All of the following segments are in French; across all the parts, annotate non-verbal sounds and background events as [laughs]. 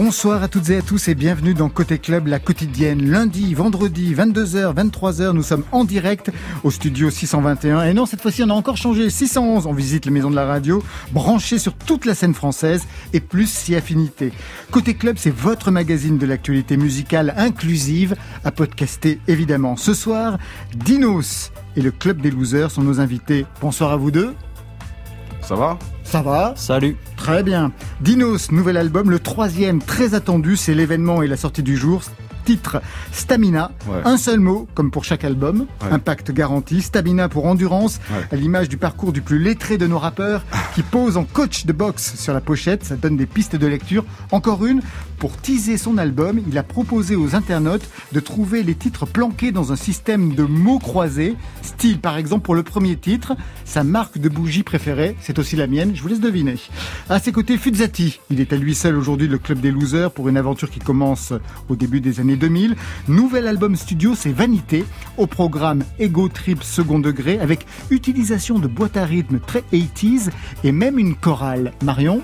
Bonsoir à toutes et à tous et bienvenue dans Côté Club, la quotidienne. Lundi, vendredi, 22h, 23h, nous sommes en direct au studio 621. Et non, cette fois-ci, on a encore changé. 611, on visite les maisons de la radio, branché sur toute la scène française et plus si affinité. Côté Club, c'est votre magazine de l'actualité musicale inclusive à podcaster évidemment. Ce soir, Dinos et le Club des Losers sont nos invités. Bonsoir à vous deux. Ça va? Ça va Salut. Très bien. Dinos, nouvel album, le troisième très attendu, c'est l'événement et la sortie du jour titre Stamina. Ouais. Un seul mot, comme pour chaque album. Ouais. Impact garanti. Stamina pour endurance, Ouais. à l'image du parcours du plus lettré de nos rappeurs, qui pose en coach de boxe sur la pochette. Ça donne des pistes de lecture. Encore une, pour teaser son album, il a proposé aux internautes de trouver les titres planqués dans un système de mots croisés. Style, par exemple, pour le premier titre, sa marque de bougie préférée, c'est aussi la mienne, je vous laisse deviner. À ses côtés, Fuzzati. Il est à lui seul aujourd'hui le club des losers pour une aventure qui commence au début des années 2000. Nouvel album studio, c'est Vanité, au programme Ego Trip second degré, avec utilisation de boîtes à rythme très 80s et même une chorale. Marion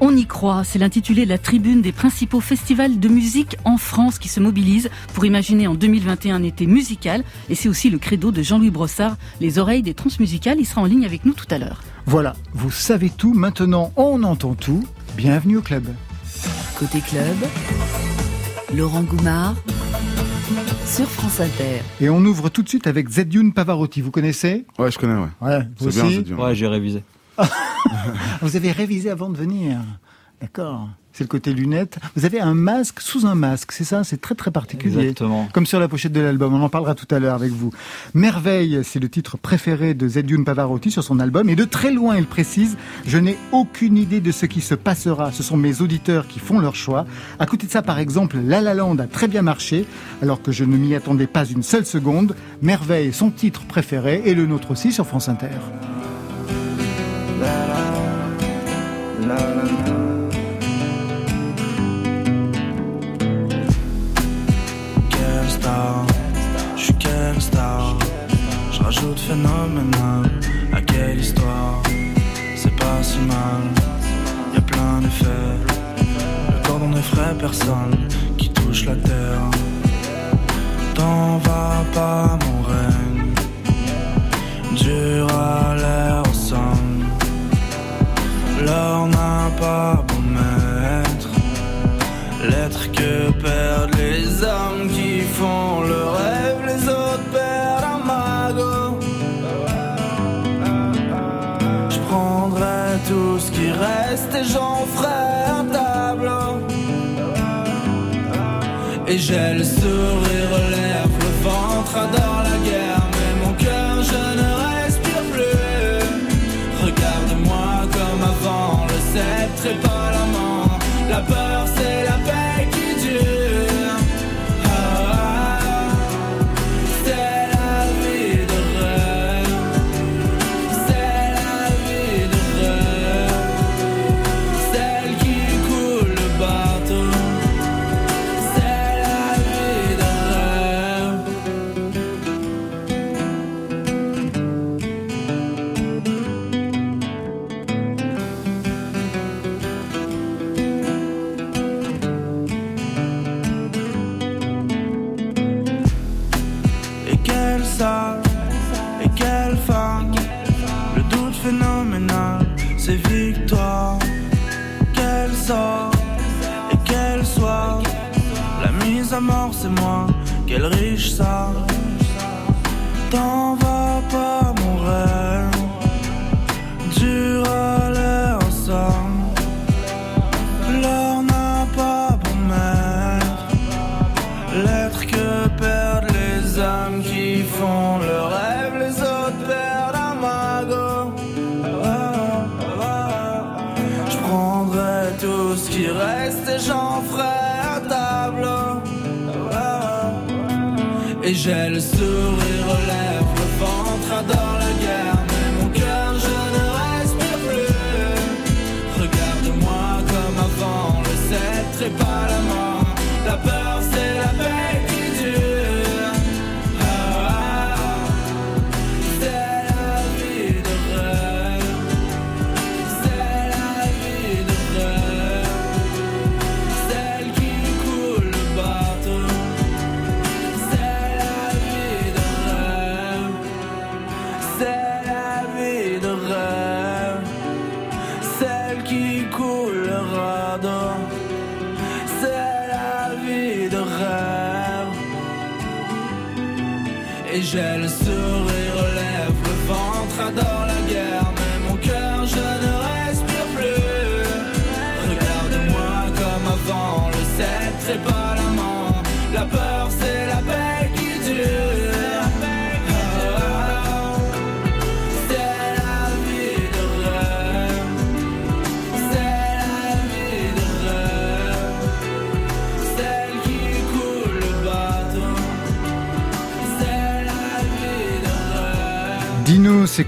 On y croit, c'est l'intitulé de la tribune des principaux festivals de musique en France qui se mobilisent pour imaginer en 2021 un été musical. Et c'est aussi le credo de Jean-Louis Brossard, les oreilles des transmusicales. Il sera en ligne avec nous tout à l'heure. Voilà, vous savez tout, maintenant on entend tout. Bienvenue au club. Côté club, Laurent Goumard sur France Inter. Et on ouvre tout de suite avec Zedune Pavarotti, vous connaissez Ouais, je connais, ouais. Ouais, vous C'est bien, aussi bien. Ouais, j'ai révisé. [laughs] Vous avez révisé avant de venir. D'accord. C'est le côté lunettes. Vous avez un masque sous un masque, c'est ça? C'est très très particulier. Exactement. Comme sur la pochette de l'album, on en parlera tout à l'heure avec vous. Merveille, c'est le titre préféré de Zedune Pavarotti sur son album. Et de très loin, il précise, je n'ai aucune idée de ce qui se passera. Ce sont mes auditeurs qui font leur choix. À côté de ça, par exemple, La La Land a très bien marché, alors que je ne m'y attendais pas une seule seconde. Merveille, son titre préféré, et le nôtre aussi sur France Inter. Phénoménal à quelle histoire. C'est pas si mal, y a plein d'effets. Le cordon n'effraie personne qui touche la terre. T'en vas pas, mon règne. Dur à l'air au sang. L'or n'a pas beau mettre. L'être que perdent Et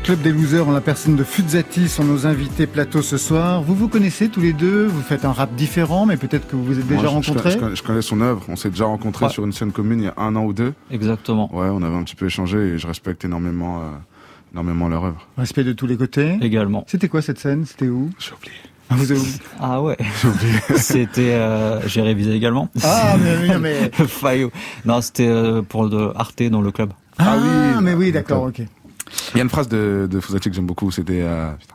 Club des Losers en la personne de Fuzzati sont nos invités plateau ce soir. Vous vous connaissez tous les deux, vous faites un rap différent, mais peut-être que vous vous êtes déjà Moi, je- rencontrés. je connais- je connais son œuvre. On s'est déjà rencontrés Ouais. sur une scène commune il y a un an ou deux. Exactement. Ouais, on avait un petit peu échangé et je respecte énormément, euh, énormément leur œuvre. Respect de tous les côtés. Également. C'était quoi cette scène? C'était où? J'ai oublié. Ah, vous avez- [laughs] Ah ouais. [laughs] c'était, euh, j'ai révisé également. Ah, mais, mais, [laughs] mais... Fayot. Non, c'était euh, pour de Arte dans le club. Ah, Ah oui, mais oui, d'accord, ok. Il y a une phrase de, de que j'aime beaucoup, c'était... euh, putain.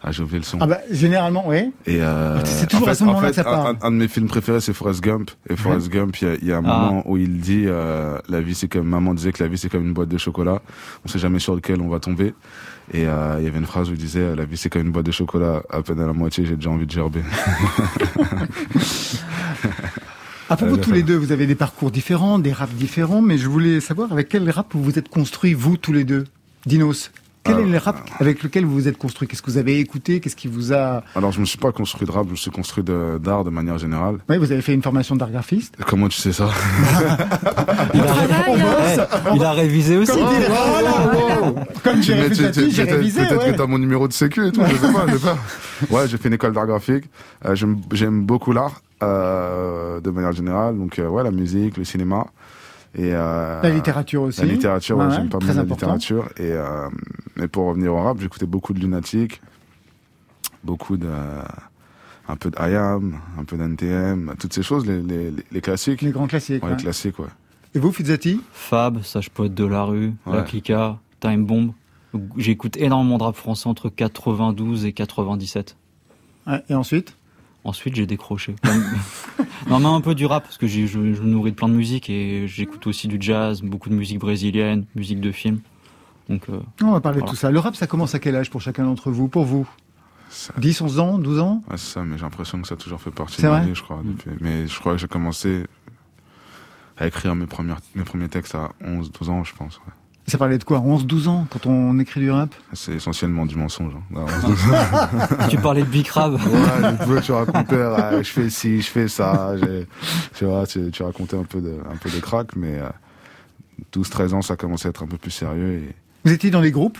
Ah, j'ai oublié le son. Ah bah, généralement, oui. Et euh, C'est toujours en à ce moment-là en fait, que ça un- part. Un, un de mes films préférés, c'est Forrest Gump. Et Forrest Gump, il y a, il y a un Ah. moment où il dit, euh, la vie c'est comme maman disait que la vie c'est comme une boîte de chocolat. On sait jamais sur lequel on va tomber. Et euh, il y avait une phrase où il disait, la vie c'est comme une boîte de chocolat. À peine à la moitié, j'ai déjà envie de gerber. [laughs] À propos de Euh, tous les deux, vous avez des parcours différents, des raps différents, mais je voulais savoir avec quel rap vous vous êtes construits, vous, tous les deux? Dinos, quel Ah. est le rap avec lequel vous vous êtes construit? Qu'est-ce que vous avez écouté? Qu'est-ce qui vous a... Alors je me suis pas construit de rap, je me suis construit d'art de, manière générale. Oui, vous avez fait une formation d'art graphiste Comment tu sais ça? [laughs] Il a, Travail, hein. Ouais, il a révisé aussi. Comme dirait- Comme Tu j'ai révisé, j'ai Peut-être révisé, peut-être ouais. que t'as mon numéro de sécu et tout, je sais pas, je sais pas. [laughs] Ouais, j'ai fait une école d'art graphique. Euh, j'aime, j'aime beaucoup l'art, euh, de manière générale. Donc, euh, ouais, la musique, le cinéma. Et, euh, La littérature aussi. La littérature, ouais, Ouais, j'aime pas mal la important. littérature. Et, euh, et pour revenir au rap, j'écoutais beaucoup de Lunatic, beaucoup de, un peu de IAM, un peu d'NTM, toutes ces choses, les, les, les- les classiques. Les grands classiques. Ouais, ouais. les classiques, ouais. Et vous, Fizzati? Fab, Sage Poète de la rue, La. Clica, Time Bomb. J'écoute énormément de rap français entre 92 et 97. Ouais, Et ensuite? Ensuite, j'ai décroché. [laughs] Non, mais un peu du rap, parce que je, je me nourris de plein de musique et j'écoute aussi du jazz, beaucoup de musique brésilienne, musique de film. Donc, euh, On va parler de tout ça. Le rap, ça commence à quel âge pour chacun d'entre vous Pour vous? Ça- 10, 11 ans, 12 ans? Ouais, c'est ça, mais j'ai l'impression que ça a toujours fait partie de ma vie, je crois. depuis- Mais je crois que j'ai commencé à écrire mes, premières, mes premiers textes à 11, 12 ans, je pense. ouais. Ça parlait de quoi 11, 12 ans quand on écrit du rap? C'est essentiellement du mensonge. hein. À 11, 12 ans. [laughs] tu parlais de Big Crab. ouais, tu vois, tu racontais, ouais, je fais ci, je fais ça. j'ai- Tu vois, tu, tu racontais un peu de, un peu de crack, mais euh, 12, 13 ans, ça commençait à être un peu plus sérieux. Et... Vous étiez dans les groupes?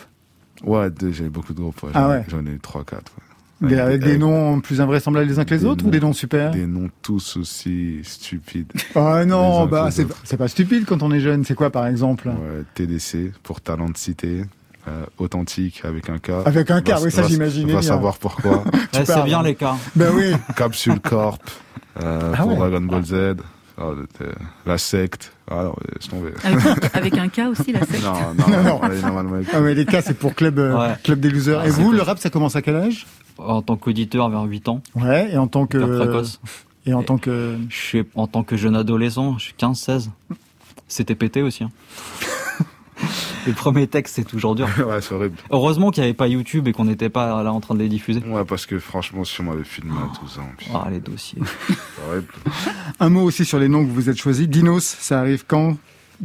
Ouais, j'avais beaucoup de groupes. ouais. Ah J'en ai- ouais. J'en ai 3, 4. Des, avec des avec- noms plus invraisemblables les uns que les autres ou des noms super Des noms tous aussi stupides. Ah non, bah c'est pas stupide quand on est jeune. C'est quoi par exemple Ouais, TDC pour talent de cité, euh, authentique avec un K. Avec un K, Va- oui, ça j'imaginais Va savoir pourquoi. [laughs] Ouais, c'est bien les cas. Ben oui. [laughs] Capsule Corp euh, Ah pour ouais. Dragon Ball Z. Ah, euh, la secte. Ah non, laisse tomber. Avec, un- [laughs] avec un K aussi, la secte. Non, non, Non, non, non. allez, normalement, avec- Ah les cas c'est pour club euh, Ouais. club des losers. Ah, et vous, cool. le rap, ça commence à quel âge En tant qu'auditeur vers 8 ans, Ouais. Et en tant que précoce. et en tant que Je suis en tant que jeune adolescent, je suis 15-16. C'était pété aussi. hein. [laughs] les premiers textes, c'est toujours dur. [laughs] ouais, c'est horrible. Heureusement qu'il n'y avait pas YouTube et qu'on n'était pas là en train de les diffuser. Ouais, parce que franchement, si on m'avait filmé à 12 ans, puis Ah, les dossiers. [laughs] c'est horrible. un mot aussi sur les noms que vous êtes choisis. Dinos, ça arrive quand?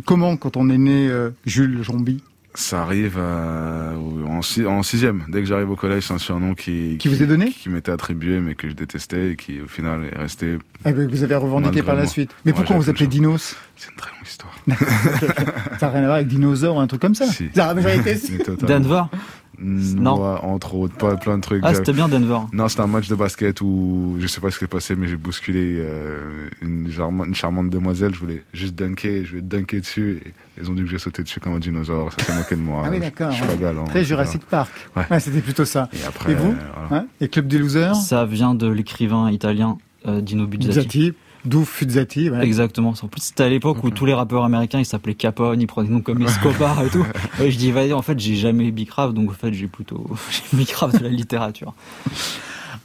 Comment quand on est né euh, Jules Jombi Ça arrive euh, en, si- en sixième. Dès que j'arrive au collège, c'est un surnom qui, Qui vous est donné Qui m'était attribué, mais que je détestais et qui, au final, est resté. Ben, vous avez revendiqué par la suite. Mais Ouais, pourquoi on vous le Dinos C'est une très longue histoire. [laughs] Ça n'a rien à voir avec dinosaure ou un truc comme ça Si. Ça a jamais [laughs] Mm, Non. ouais, entre autres, pas plein de trucs. Ah, c'était bien Denver. Non, c'était un match de basket où je sais pas ce qui s'est passé, mais j'ai bousculé euh, une, charmante, une charmante demoiselle. Je voulais juste dunker, je voulais dunker dessus. Et ils ont dit que j'ai sauté dessus comme un dinosaure. Ça s'est moqué de moi. Ah oui, d'accord. Je suis pas galant. Très Jurassic Park. Ouais. Ouais, c'était plutôt ça. Et après, Et vous voilà. Hein Et Club des losers Ça vient de l'écrivain italien euh, Dino Buzzati. Buzzati, d'où Fuzzati. ouais. Exactement. En plus, c'était à l'époque où tous les rappeurs américains, ils s'appelaient Capone, ils prenaient des noms comme Escobar et tout. [laughs] Et je dis, vas-y, en fait, j'ai jamais bicrave, donc en fait, j'ai plutôt, [laughs] j'ai bicrave de la littérature.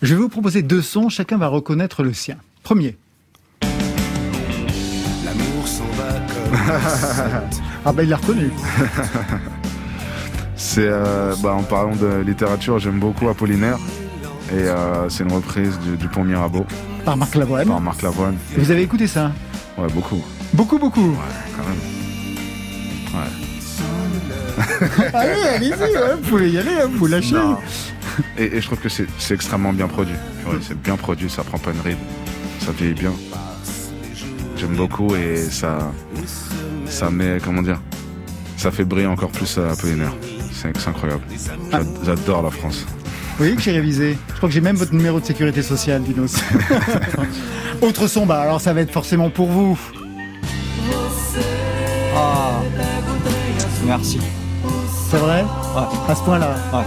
Je vais vous proposer deux sons, chacun va reconnaître le sien. Premier. L'amour s'en va comme un [laughs] Ah bah il l'a reconnu. C'est euh, bah, en parlant de littérature, j'aime beaucoup Apollinaire. Et euh, c'est une reprise du, du Pont Mirabeau Par Marc Lavoine. par Marc Lavoine. Et Vous avez écouté ça Ouais, beaucoup. Beaucoup, beaucoup. Quand même. Ouais. [laughs] Allez, allez-y, ouais, vous pouvez y aller, hein, vous lâchez. Et, et je trouve que c'est extrêmement bien produit. Ouais, c'est bien produit, ça prend pas une ride. Ça vieillit bien. J'aime beaucoup et ça, ça met, comment dire, ça fait briller encore plus à Apollinaire. C'est c'est incroyable. J'a- J'adore la France. Vous voyez que j'ai révisé. Je crois que j'ai même votre numéro de sécurité sociale, Dinos. [laughs] Autre son, bah alors ça va être forcément pour vous. Ah. Merci. C'est vrai Ouais, À ce point-là. ouais.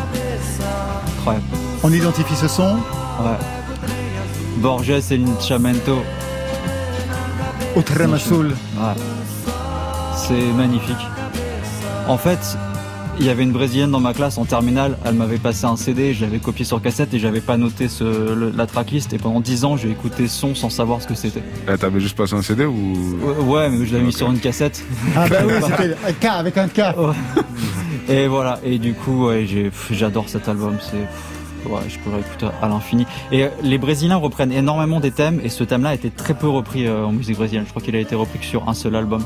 Incroyable. On identifie ce son Ouais. Borges et Linchamento. Tramasoul. Ouais. C'est magnifique. En fait, il y avait une brésilienne dans ma classe en terminale, elle m'avait passé un CD, je l'avais copié sur cassette et j'avais pas noté ce, le- la tracklist et pendant 10 ans j'ai écouté ce son sans savoir ce que c'était. Eh, T'avais juste passé un CD ou? Ouais, ouais, mais je l'avais mis sur une cassette. Ah bah oui, c'était [laughs] un K avec un K. Et voilà, et du coup, ouais, j'ai- pff, j'adore cet album, c'est... Ouais, je pourrais écouter à l'infini. Et euh, les Brésiliens reprennent énormément des thèmes, et ce thème-là a été très peu repris euh, en musique brésilienne. Je crois qu'il a été repris que sur un seul album.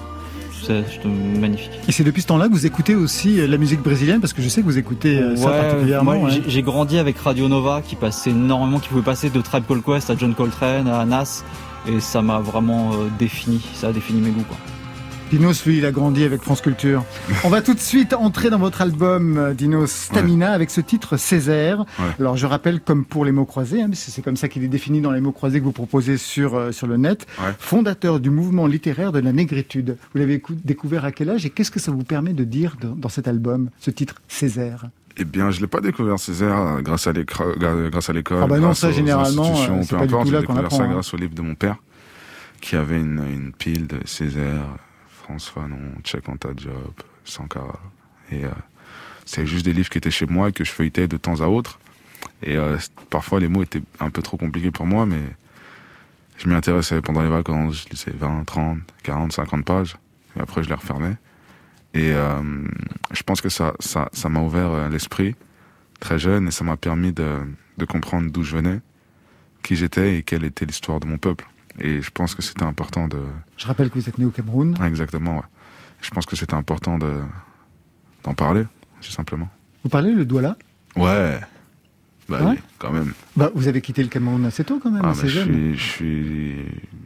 C'est magnifique. Et c'est depuis ce temps-là que vous écoutez aussi euh, la musique brésilienne parce que je sais que vous écoutez euh, ça particulièrement. ouais. j'ai- grandi avec Radio Nova qui passait énormément, qui pouvait passer de Tribe Called Quest à John Coltrane, à Nas, et ça m'a vraiment euh, défini, ça a défini mes goûts. Quoi. Dinos, lui, il a grandi avec France Culture. On va tout de suite entrer dans votre album, euh, Dinos Stamina, avec ce titre Césaire. Ouais. Alors, je rappelle, comme pour les mots croisés, hein, c'est comme ça qu'il est défini dans les mots croisés que vous proposez sur, euh, sur le net, Ouais. fondateur du mouvement littéraire de la négritude. Vous l'avez écou- découvert à quel âge et qu'est-ce que ça vous permet de dire dans, dans cet album, ce titre Césaire? Eh bien, je l'ai pas découvert Césaire euh, grâce à l'école, grâce à l'école. Ah bah non, grâce ça, aux généralement, euh, peu importe. J'ai découvert apprend, ça hein. grâce au livre de mon père, qui avait une, une pile de Césaire, France Fanon, Check on ta job, Sankara. Et euh, c'est juste des livres qui étaient chez moi et que je feuilletais de temps à autre. Et euh, parfois, les mots étaient un peu trop compliqués pour moi, mais je m'y intéressais pendant les vacances. Je lisais 20, 30, 40, 50 pages. Et après, je les refermais. Et euh, je pense que ça, ça, ça m'a ouvert euh, l'esprit très jeune et ça m'a permis de comprendre d'où je venais, qui j'étais et quelle était l'histoire de mon peuple. Et je pense que c'était important de... Je rappelle que vous êtes né au Cameroun. Ouais, exactement, ouais. Je pense que c'était important de d'en parler, tout simplement. Vous parlez le Douala? Ouais. Bah Ouais oui, quand même. bah, Vous avez quitté le Cameroun assez tôt quand même, Ah, assez je, jeune. suis, je, suis,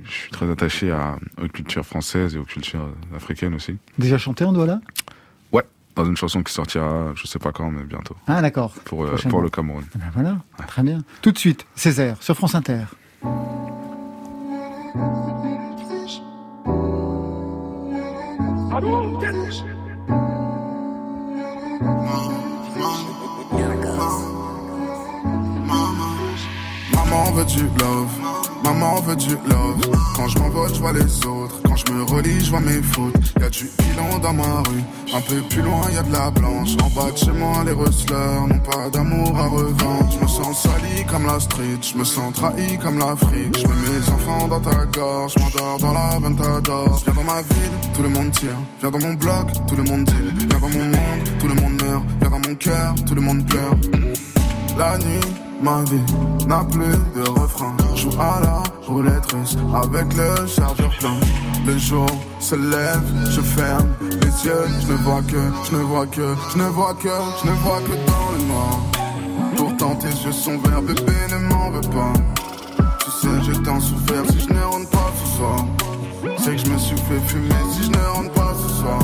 je suis très attaché à, aux cultures françaises et aux cultures africaines aussi. Déjà chanté en Douala? Dans une chanson qui sortira, je sais pas quand, mais bientôt, Ah d'accord. pour, euh, pour le Cameroun. Eh ben voilà, très bien. Tout de suite, Césaire, sur France Inter. Maman veut du love, maman veut du love? Quand je m'envole, je vois les autres. Quand je me relis, je vois mes fautes. Y a du pilon dans ma rue. Un peu plus loin, y a de la blanche. En bas de chez moi, les rustlers n'ont pas d'amour à revendre. Je me sens sali comme la street. Je me sens trahi comme l'Afrique. Je mets mes enfants dans ta gorge. Je m'endors dans la ventador. Viens dans ma ville, tout le monde tire. Viens dans mon bloc, tout le monde deal. Viens dans mon monde, tout le monde meurt. Viens dans mon cœur, tout le monde pleure. La nuit, ma vie n'a plus de refrain. Joue à la roulette russe avec le chargeur plein. Le jour se lève, je ferme les yeux, je ne vois que, je ne vois que, je ne vois que, je ne vois que dans le noir. Pourtant tes yeux sont verts, bébé ne m'en veux pas. Tu sais, j'ai tant souffert si je ne rentre pas ce soir. C'est que je me suis fait fumer si je ne rentre pas ce soir.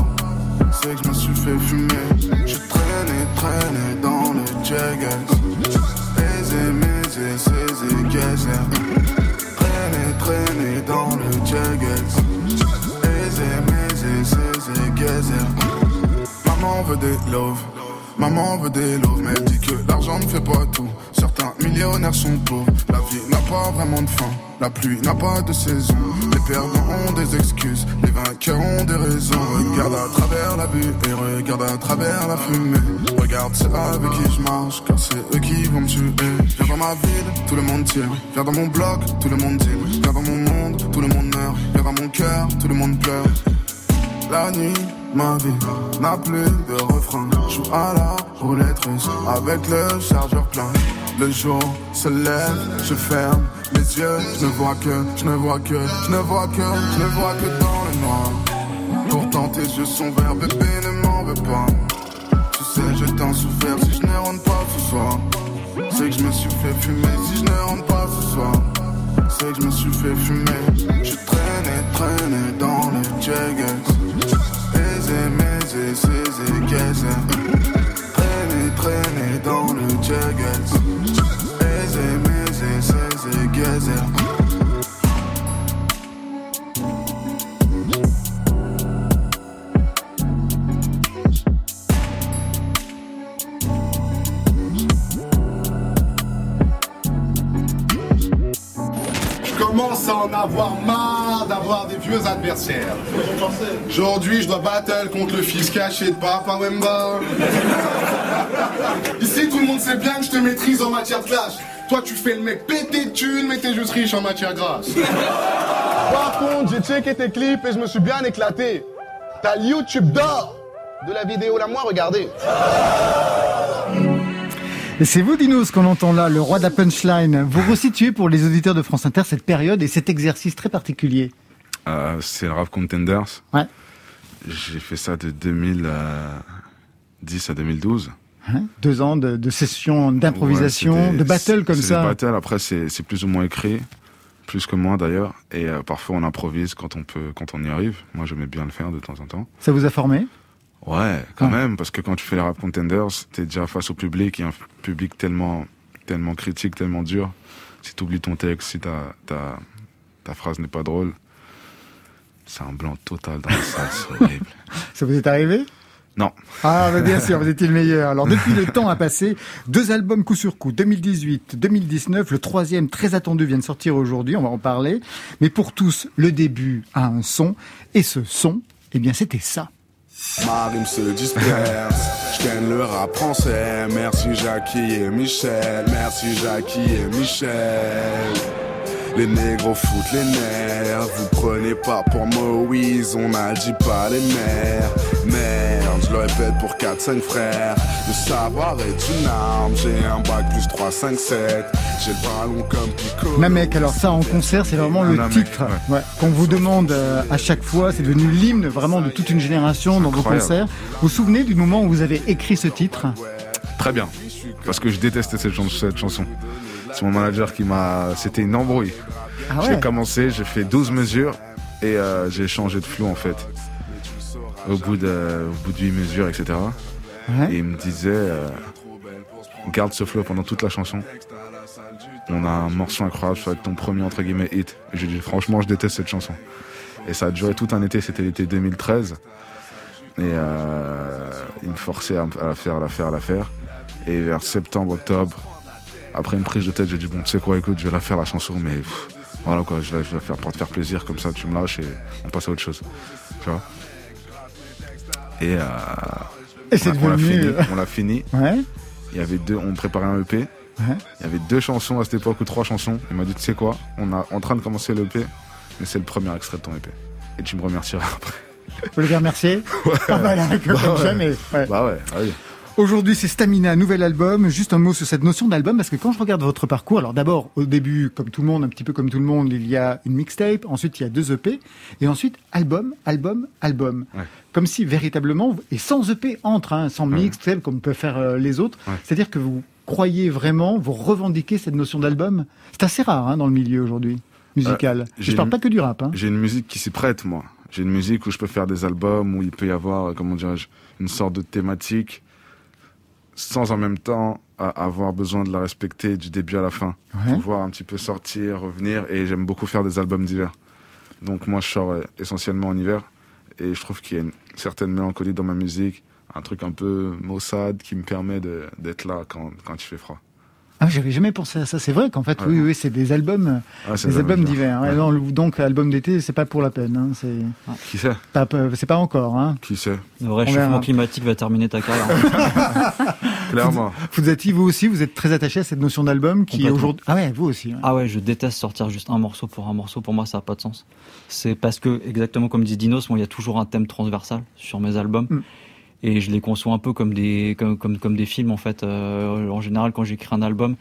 C'est que je me suis fait fumer. Je traînais, traînais dans le Jaggers. Misé, saisé, gazelle. Traîner, traîner dans le Jaggers. Aisé, misé, saisé, gazelle. Maman veut des love. Maman veut des love, mais elle dit que l'argent ne fait pas tout. Certains millionnaires sont pauvres, la vie n'a pas vraiment de fin. La pluie n'a pas de saison, les perdants ont des excuses, les vainqueurs ont des raisons. Regarde à travers la buée et regarde à travers la fumée. Regarde ceux avec qui je marche, car c'est eux qui vont me tuer. Viens dans ma ville, tout le monde tire. Viens dans mon bloc, tout le monde deal. Viens dans mon monde, tout le monde meurt. Viens dans mon cœur, tout le monde pleure. La nuit, ma vie n'a plus de refrain. Joue à la roulette russe avec le chargeur plein. Le jour se lève, je ferme les yeux, je ne vois que, je ne vois que, je ne vois que, je ne vois que dans le noir. Pourtant tes yeux sont verts, bébé ne m'en veux pas. Tu sais, je t'en souffert si je ne rentre pas ce soir. C'est que je me suis fait fumer si je ne rentre pas ce soir. C'est que je me suis fait fumer. Je traînais, traînais dans le Jaggers. Gaisé. Traîner, traîner dans le Jaggers. Aisé, maisé, saisé, commence à en avoir des vieux adversaires. Aujourd'hui, je dois battle contre le fils caché de Papa Wemba. Ici, tout le monde sait bien que je te maîtrise en matière de clash. Toi, tu fais le mec pété de thunes, mais t'es juste riche en matière grasse. Par contre, j'ai checké tes clips et je me suis bien éclaté. T'as le YouTube d'or de la vidéo là, moi, regardez. Et c'est vous, Dinos, qu'on entend là, le roi de la punchline. Vous resituez pour les auditeurs de France Inter cette période et cet exercice très particulier. Euh, c'est le Rap Contenders. Ouais. J'ai fait ça de 2010 à 2012. Hein Deux ans de, de sessions d'improvisation, Ouais, de battle comme c'est ça. Des battles, après c'est plus ou moins écrit, plus que moi d'ailleurs. Et euh, parfois on improvise quand on peut, quand on y arrive. Moi j'aimais bien le faire de temps en temps. Ça vous a formé? Ouais, quand Ouais. même, parce que quand tu fais les rap contenders, t'es déjà face au public, il y a un public tellement, tellement critique, tellement dur. Si t'oublies ton texte, si ta, ta, ta phrase n'est pas drôle, c'est un blanc total dans salle, c'est [laughs] horrible. Ça vous est arrivé Non. Ah, bah bien sûr, vous étiez le meilleur. Alors, depuis le temps a passé, deux albums coup sur coup, 2018, 2019, le troisième très attendu vient de sortir aujourd'hui, on va en parler. Mais pour tous, le début a un son, et ce son, eh bien, c'était ça. Ma rime se disperse, je gagne le rap français. Merci Jackie et Michel, merci Jackie et Michel. Les négros foutent les nerfs, vous prenez pas pour Moïse, on a dit pas les mères. Merde, je le répète pour 4-5 frères. Le savoir est une arme, j'ai un bac plus 3, 5, 7. J'ai le ballon comme Pico. Namek, alors ça en concert, c'est vraiment le titre ouais. qu'on vous demande euh, à chaque fois. C'est devenu l'hymne vraiment de toute une génération dans vos concerts. Vous vous souvenez du moment où vous avez écrit ce titre? Très bien. Parce que je détestais cette, chans- cette chanson. C'est mon manager qui m'a. C'était une embrouille. Ah J'ai commencé, j'ai fait 12 mesures et euh, j'ai changé de flou en fait. Au bout de, au bout de 8 mesures, etc. Ouais. Et il me disait euh, garde ce flow pendant toute la chanson. On a un morceau incroyable, ça va être ton premier entre guillemets hit. Et j'ai dit franchement je déteste cette chanson. Et ça a duré tout un été, c'était l'été 2013. Et euh, il me forçait à, à la faire, à la faire, à la faire. Et vers septembre, octobre, après une prise de tête, j'ai dit bon tu sais quoi écoute je vais la faire la chanson mais pff, voilà quoi, je vais, la faire pour te faire plaisir comme ça tu me lâches et on passe à autre chose. Tu vois Et, euh, Et on on l'a devenu... fini, on l'a fini. Ouais, Il y avait deux, on préparait un EP. ouais. Il y avait deux chansons à cette époque ou trois chansons. Il m'a dit, tu sais quoi, on est en train de commencer l'EP, mais c'est le premier extrait de ton EP. Et tu me remercieras [laughs] après. Vous voulez bien remercier Pas mal, hein, comme Bah ouais. jamais. Ouais. Bah ouais, ah oui. Aujourd'hui, c'est Stamina, nouvel album. Juste un mot sur cette notion d'album, parce que quand je regarde votre parcours, alors d'abord, au début, comme tout le monde, un petit peu comme tout le monde, il y a une mixtape, ensuite il y a deux EP, et ensuite album, album, album. Ouais. Comme si véritablement, et sans EP entre, hein, sans mixtape, comme peuvent faire euh, les autres, Ouais. c'est-à-dire que vous croyez vraiment, vous revendiquez cette notion d'album? C'est assez rare hein, dans le milieu aujourd'hui, musical. Euh, je parle pas que du rap. Hein. J'ai une musique qui s'y prête, moi. J'ai une musique où je peux faire des albums, où il peut y avoir, euh, comment dirais-je, une sorte de thématique, sans en même temps avoir besoin de la respecter du début à la fin. Ouais. Pouvoir un petit peu sortir, revenir, et j'aime beaucoup faire des albums d'hiver. Donc moi, je sors euh, essentiellement en hiver, et je trouve qu'il y a une certaine mélancolie dans ma musique, un truc un peu maussade qui me permet d'être là quand, quand il fait froid. Ah, j'avais jamais pensé à ça. C'est vrai qu'en fait, Ouais. oui, oui, c'est des albums, c'est des albums d'hiver. Ouais, donc, album d'été, c'est pas pour la peine. Hein. C'est Qui sait pas, c'est pas encore. Hein. Qui sait Le réchauffement climatique va terminer ta carrière. [laughs] Clairement. Fuzati, vous aussi, vous êtes très attaché à cette notion d'album qui est aujourd'hui. Ah ouais, vous aussi. ouais. Ah ouais, je déteste sortir juste un morceau pour un morceau. Pour moi, ça n'a pas de sens. C'est parce que, exactement comme dit Dinos, il y a toujours un thème transversal sur mes albums. Mm. Et je les conçois un peu comme des, comme, comme, comme des films, en fait. Euh, en général, quand j'écris un album,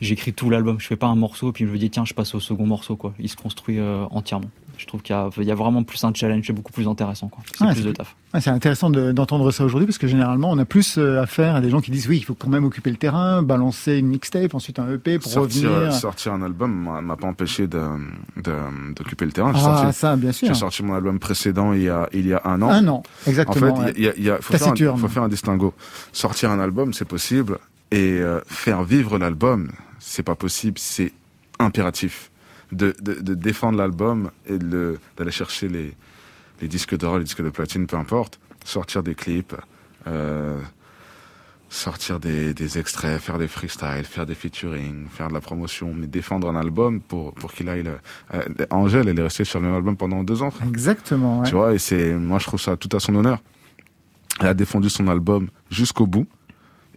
j'écris tout l'album. Je fais pas un morceau, puis je me dis, tiens, je passe au second morceau, quoi. Il se construit euh, entièrement. Je trouve qu'il y a, il y a vraiment plus un challenge, c'est beaucoup plus intéressant, quoi. C'est plus de taf. C'est intéressant de- d'entendre ça aujourd'hui parce que généralement, on a plus euh, affaire à des gens qui disent oui, il faut quand même occuper le terrain, balancer une mixtape, ensuite un EP pour sortir, revenir. sortir un album m'a m'a pas empêché de- de- d'occuper le terrain. J'ai Ah, sorti, ça, bien sûr. j'ai sorti mon album précédent il y a, il y a un an. Un an, En exactement. fait, ouais. il y a, il y a- faut, faire un, Taciturne. faut faire un distinguo. Sortir un album, c'est possible, et euh, faire vivre l'album, c'est pas possible, c'est impératif. De, de, de défendre l'album et d'aller chercher les, les disques d'or, les disques de platine, peu importe, sortir des clips, euh, sortir des, des extraits, faire des freestyles, faire des featuring, faire de la promotion, mais défendre un album pour, pour qu'il aille... le- euh, Angèle, elle est restée sur le même album pendant deux ans. Exactement. ouais. Tu vois, et c'est, moi, je trouve ça tout à son honneur. Elle a défendu son album jusqu'au bout.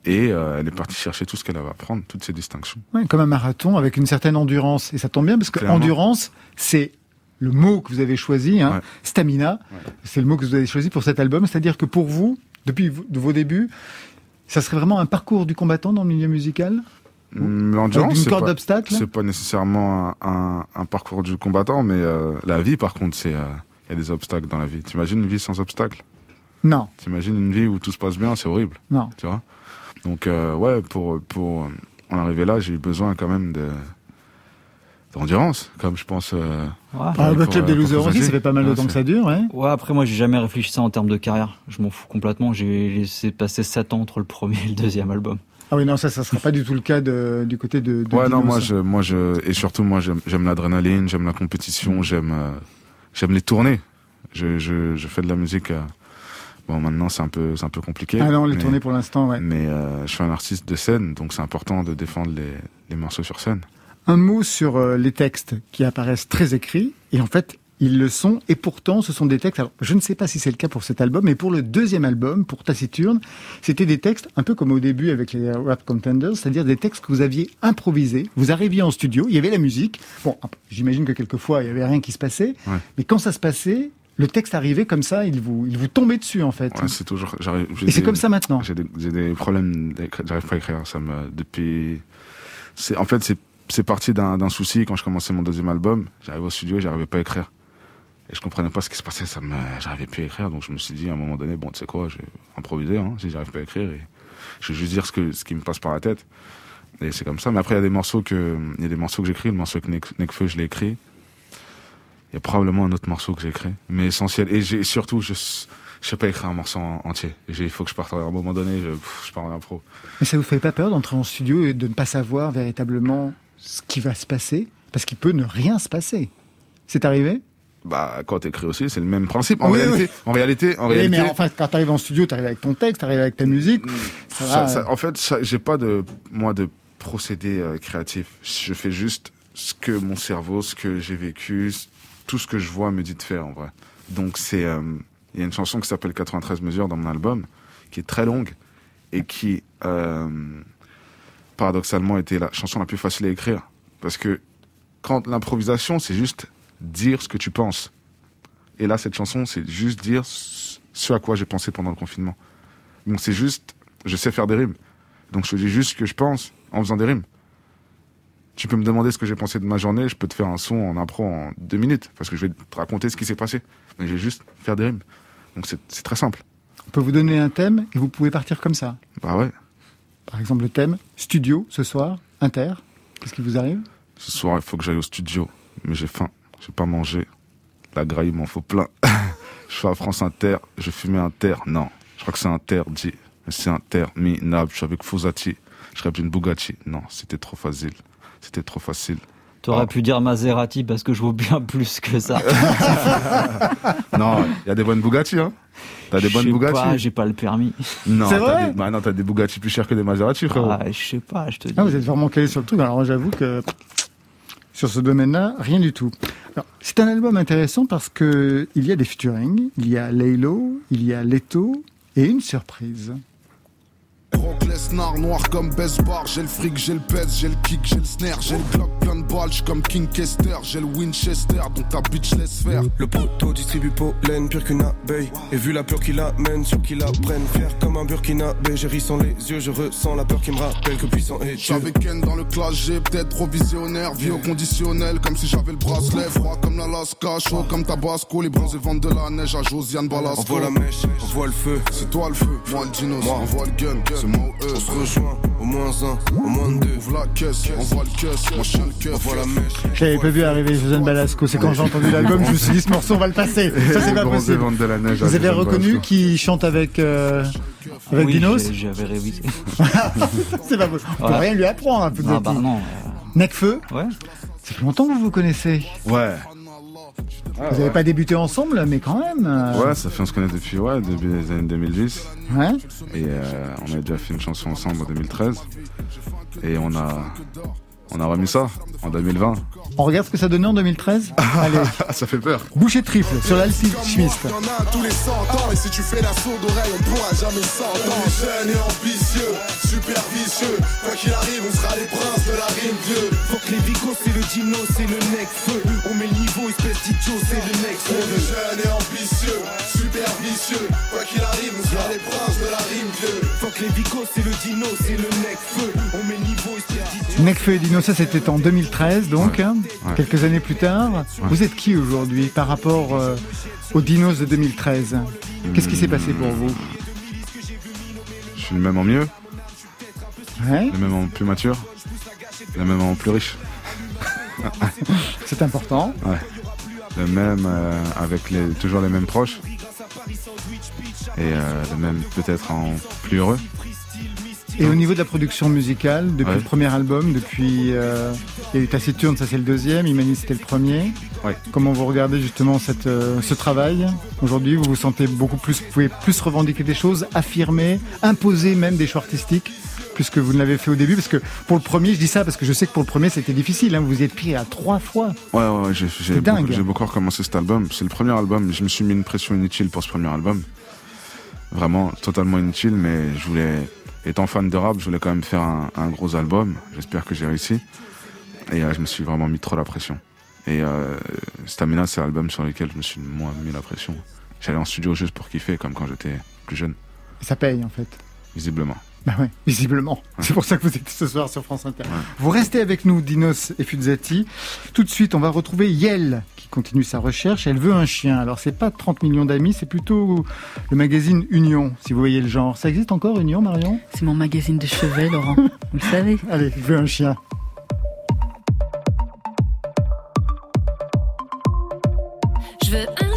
Et euh, elle est partie chercher tout ce qu'elle avait à prendre, toutes ses distinctions. Ouais, comme un marathon avec une certaine endurance. Et ça tombe bien parce que Clairement. endurance, c'est le mot que vous avez choisi, hein, Ouais. stamina. Ouais. C'est le mot que vous avez choisi pour cet album. C'est-à-dire que pour vous, depuis vos débuts, ça serait vraiment un parcours du combattant dans le milieu musical? L'endurance, une c'est pas, c'est pas nécessairement un, un, un parcours du combattant, mais euh, la vie, par contre, c'est, euh, il y a des obstacles dans la vie. T'imagines une vie sans obstacles? Non, T'imagines une vie où tout se passe bien, c'est horrible, non. tu vois? Donc, euh, ouais, pour, pour euh, en arriver là, j'ai eu besoin quand même de d'endurance, comme je pense. euh, Ouais. Ah, le pour, Club des Losers aussi, ça fait pas mal de Ouais, temps que ça dure, ouais. Ouais, après, moi, j'ai jamais réfléchi ça en termes de carrière. Je m'en fous complètement. J'ai laissé passer 7 ans entre le premier et le deuxième album. Ah oui, non, ça, ça sera pas du tout le cas de, du côté de. de Ouais, non, moi, je, moi, je, et surtout, moi, j'aime, j'aime l'adrénaline, j'aime la compétition, j'aime, euh, j'aime les tournées. Je, je, je fais de la musique. euh, bon, maintenant, c'est un peu, c'est un peu compliqué. Ah non, les mais, tournées pour l'instant, ouais. Mais euh, je suis un artiste de scène, donc c'est important de défendre les, les morceaux sur scène. Un mot sur euh, les textes qui apparaissent très écrits, et en fait, ils le sont, et pourtant, ce sont des textes. Alors, je ne sais pas si c'est le cas pour cet album, mais pour le deuxième album, pour Taciturne, c'était des textes un peu comme au début avec les Rap Contenders, c'est-à-dire des textes que vous aviez improvisés. Vous arriviez en studio, il y avait la musique. Bon, j'imagine que quelquefois, il y avait rien qui se passait, Ouais. mais quand ça se passait, le texte arrivait comme ça, il vous, il vous tombait dessus, en fait. Ouais, c'est toujours, et c'est comme ça maintenant. J'ai des, des problèmes, j'arrive pas à écrire. Ça me, depuis, c'est, en fait, c'est, c'est parti d'un, d'un souci quand je commençais mon deuxième album. J'arrivais au studio et j'arrivais pas à écrire. Et je comprenais pas ce qui se passait, ça me, j'arrivais plus à écrire. Donc je me suis dit à un moment donné, bon, tu sais quoi, je vais improviser, hein, si j'arrive pas à écrire et je vais juste dire ce que, ce qui me passe par la tête. Et c'est comme ça. Mais après, il y a des morceaux que, il y a des morceaux que j'écris. Le morceau que Nec- Necfeu, je l'ai écrit. Il y a probablement un autre morceau que j'ai écrit. Mais essentiel. Et j'ai, surtout, je, je sais pas écrire un morceau en- entier. Il faut que je parte à un moment donné, je, je pars en impro. Mais ça vous fait pas peur d'entrer en studio et de ne pas savoir véritablement ce qui va se passer? Parce qu'il peut ne rien se passer. C'est arrivé? Bah, quand t'écris aussi, c'est le même principe. En Oui, réalité, en réalité, en Oui, réalité. mais enfin, quand tu arrives en studio, tu arrives avec ton texte, tu arrives avec ta musique. Ça ça- va, ça- euh, en fait, j'ai pas de, moi, de procédé euh, créatif. Je fais juste ce que mon cerveau, ce que j'ai vécu, tout ce que je vois me dit de faire, en vrai. Donc, c'est, euh, il y a une chanson qui s'appelle 93 mesures dans mon album, qui est très longue et qui, euh, paradoxalement, était la chanson la plus facile à écrire. Parce que quand l'improvisation, c'est juste dire ce que tu penses. Et là, cette chanson, c'est juste dire ce à quoi j'ai pensé pendant le confinement. Donc c'est juste, je sais faire des rimes. Donc je dis juste ce que je pense en faisant des rimes. Tu peux me demander ce que j'ai pensé de ma journée, je peux te faire un son en impro en deux minutes, parce que je vais te raconter ce qui s'est passé. Mais je vais juste faire des rimes. Donc c'est très simple. on peut vous donner un thème et vous pouvez partir comme ça. Bah ouais. Par exemple, le thème studio ce soir, inter. Qu'est-ce qui vous arrive? Ce soir, il faut que j'aille au studio, mais j'ai faim, j'ai pas mangé. La graille, il m'en faut plein. [laughs] je fais à France Inter, je fumais un terre. Non, je crois que c'est interdit. Mais c'est interminable. Je suis avec Fosati, je rêve d'une Bugatti. Non, c'était trop facile. C'était trop facile. T'aurais Ah. pu dire Maserati parce que je vaux bien plus que ça. [laughs] Non, il y a des bonnes Bugatti, hein. T'as des Je bonnes Bugatti pas, j'ai pas le permis. Non, C'est t'as vrai des, bah non, t'as des Bugatti plus chers que des Maserati, frérot. Ah, je sais pas, je te dis. Ah, vous êtes vraiment calé sur le truc. Alors j'avoue que sur ce domaine-là, rien du tout. C'est un album intéressant parce que il y a des featuring, il y a Laylo, il y a Leto et une surprise. Brock Lesnar, noir comme Best Bar. J'ai le fric, j'ai le pèse, j'ai le kick, j'ai le snare. J'ai le Glock plein de balles, j'suis comme King Kester. J'ai le Winchester, donc ta bitch laisse faire. Le poteau distribue pollen pire qu'une abeille Et vu la peur qu'il amène, sûr qu'il apprenne Fier comme un burkinabé, j'ai ri sans les yeux Je ressens la peur qui me rappelle que puissant est J'avais Ken dans le clash, j'ai peut-être provisionnaire. Vie au conditionnel, comme si j'avais le bracelet. Froid comme l'Alaska, chaud comme Tabasco. Les bronzés vendent de la neige à Josiane Balasco. On voit la mèche, on voit le feu C'est toi le feu, moi le dinos. On voit le gun, c'est moi ou eux. On se rejoint, au moins un, au moins deux Ouvre la caisse, on voit le caisse, moi tiens le voit la mèche Je l'avais pas vu arriver, Josiane Balasco. C'est quand j'ai entendu [laughs] l'album, je me suis dit ce morceau on va le passer. Ça c'est pas possible. de la neige Vous avez reconnu qui chante avec euh, avec oui, Dinos j'avais révisé. [laughs] C'est pas possible. On peut rien lui apprendre. Un peu de Ah bah non. Necfeu, Ouais. ça fait longtemps que vous vous connaissez. Ouais. Vous n'avez pas débuté ensemble, mais quand même. euh, Ouais, ça fait, on se connaît depuis, ouais, début des années 2010. ouais. Et euh, on a déjà fait une chanson ensemble en 2013. Et on a, on a remis ça en 2020. On regarde ce que ça donnait en 2013 [laughs] Allez, Ah, ça fait peur. boucher de trifle sur l'alchimiste. Y'en a un tous les 100 ans Et si tu fais la sourde oreille on pourra jamais s'entendre. On est jeune et ambitieux, super vicieux. Quoi qu'il arrive on sera les princes de la rime vieux Faut que les vicos c'est le dino, c'est le next feu On met le niveau, espèce d'idiot, c'est le next On est level jeune et ambitieux, super vicieux. Quoi qu'il arrive on sera les princes de la rime vieux Faut que les vicos c'est le dino, c'est le next feu On met le niveau, espèce d'idiot. Necfeu et Dino, ça c'était en 2013 donc, hein, Ouais. quelques années plus tard. Vous êtes qui aujourd'hui par rapport euh, aux Dinos de 2013 Qu'est-ce qui s'est passé pour vous? Je suis le même en mieux, Ouais, le même en plus mature, le même en plus riche. [laughs] c'est important. Le même euh, avec les, toujours les mêmes proches. Et euh, le même peut-être en plus heureux. Et au niveau de la production musicale, depuis Ouais. le premier album, depuis euh, il y a eu Taciturne, ça c'est le deuxième, Imani c'était le premier. Ouais. Comment vous regardez justement cette, euh, ce travail aujourd'hui? Vous vous sentez beaucoup plus, vous pouvez plus revendiquer des choses, affirmer, imposer même des choix artistiques plus que vous ne l'avez fait au début? Parce que pour le premier, je dis ça parce que je sais que pour le premier c'était difficile, hein, vous y êtes pris à trois fois. Ouais, ouais, ouais, j'ai beaucoup, j'ai beaucoup recommencé cet album. C'est le premier album. Je me suis mis une pression inutile pour ce premier album. Vraiment totalement inutile, mais je voulais, étant fan de rap, je voulais quand même faire un, un gros album. J'espère que j'ai réussi. Et euh, je me suis vraiment mis trop la pression. Et euh, Stamina, c'est l'album sur lequel je me suis moins mis la pression. J'allais en studio juste pour kiffer, comme quand j'étais plus jeune, Et ça paye en fait. visiblement. Bah ouais, visiblement. C'est pour ça que vous êtes ce soir sur France Inter. Vous restez avec nous, Dinos et Fuzzati. Tout de suite, on va retrouver Yel, qui continue sa recherche. Elle veut un chien. Alors, c'est pas 30 millions d'amis, c'est plutôt le magazine Union, si vous voyez le genre. Ça existe encore, Union, Marion? C'est mon magazine de chevet, Laurent. [laughs] Vous le savez. Allez, je veux un chien. Je veux un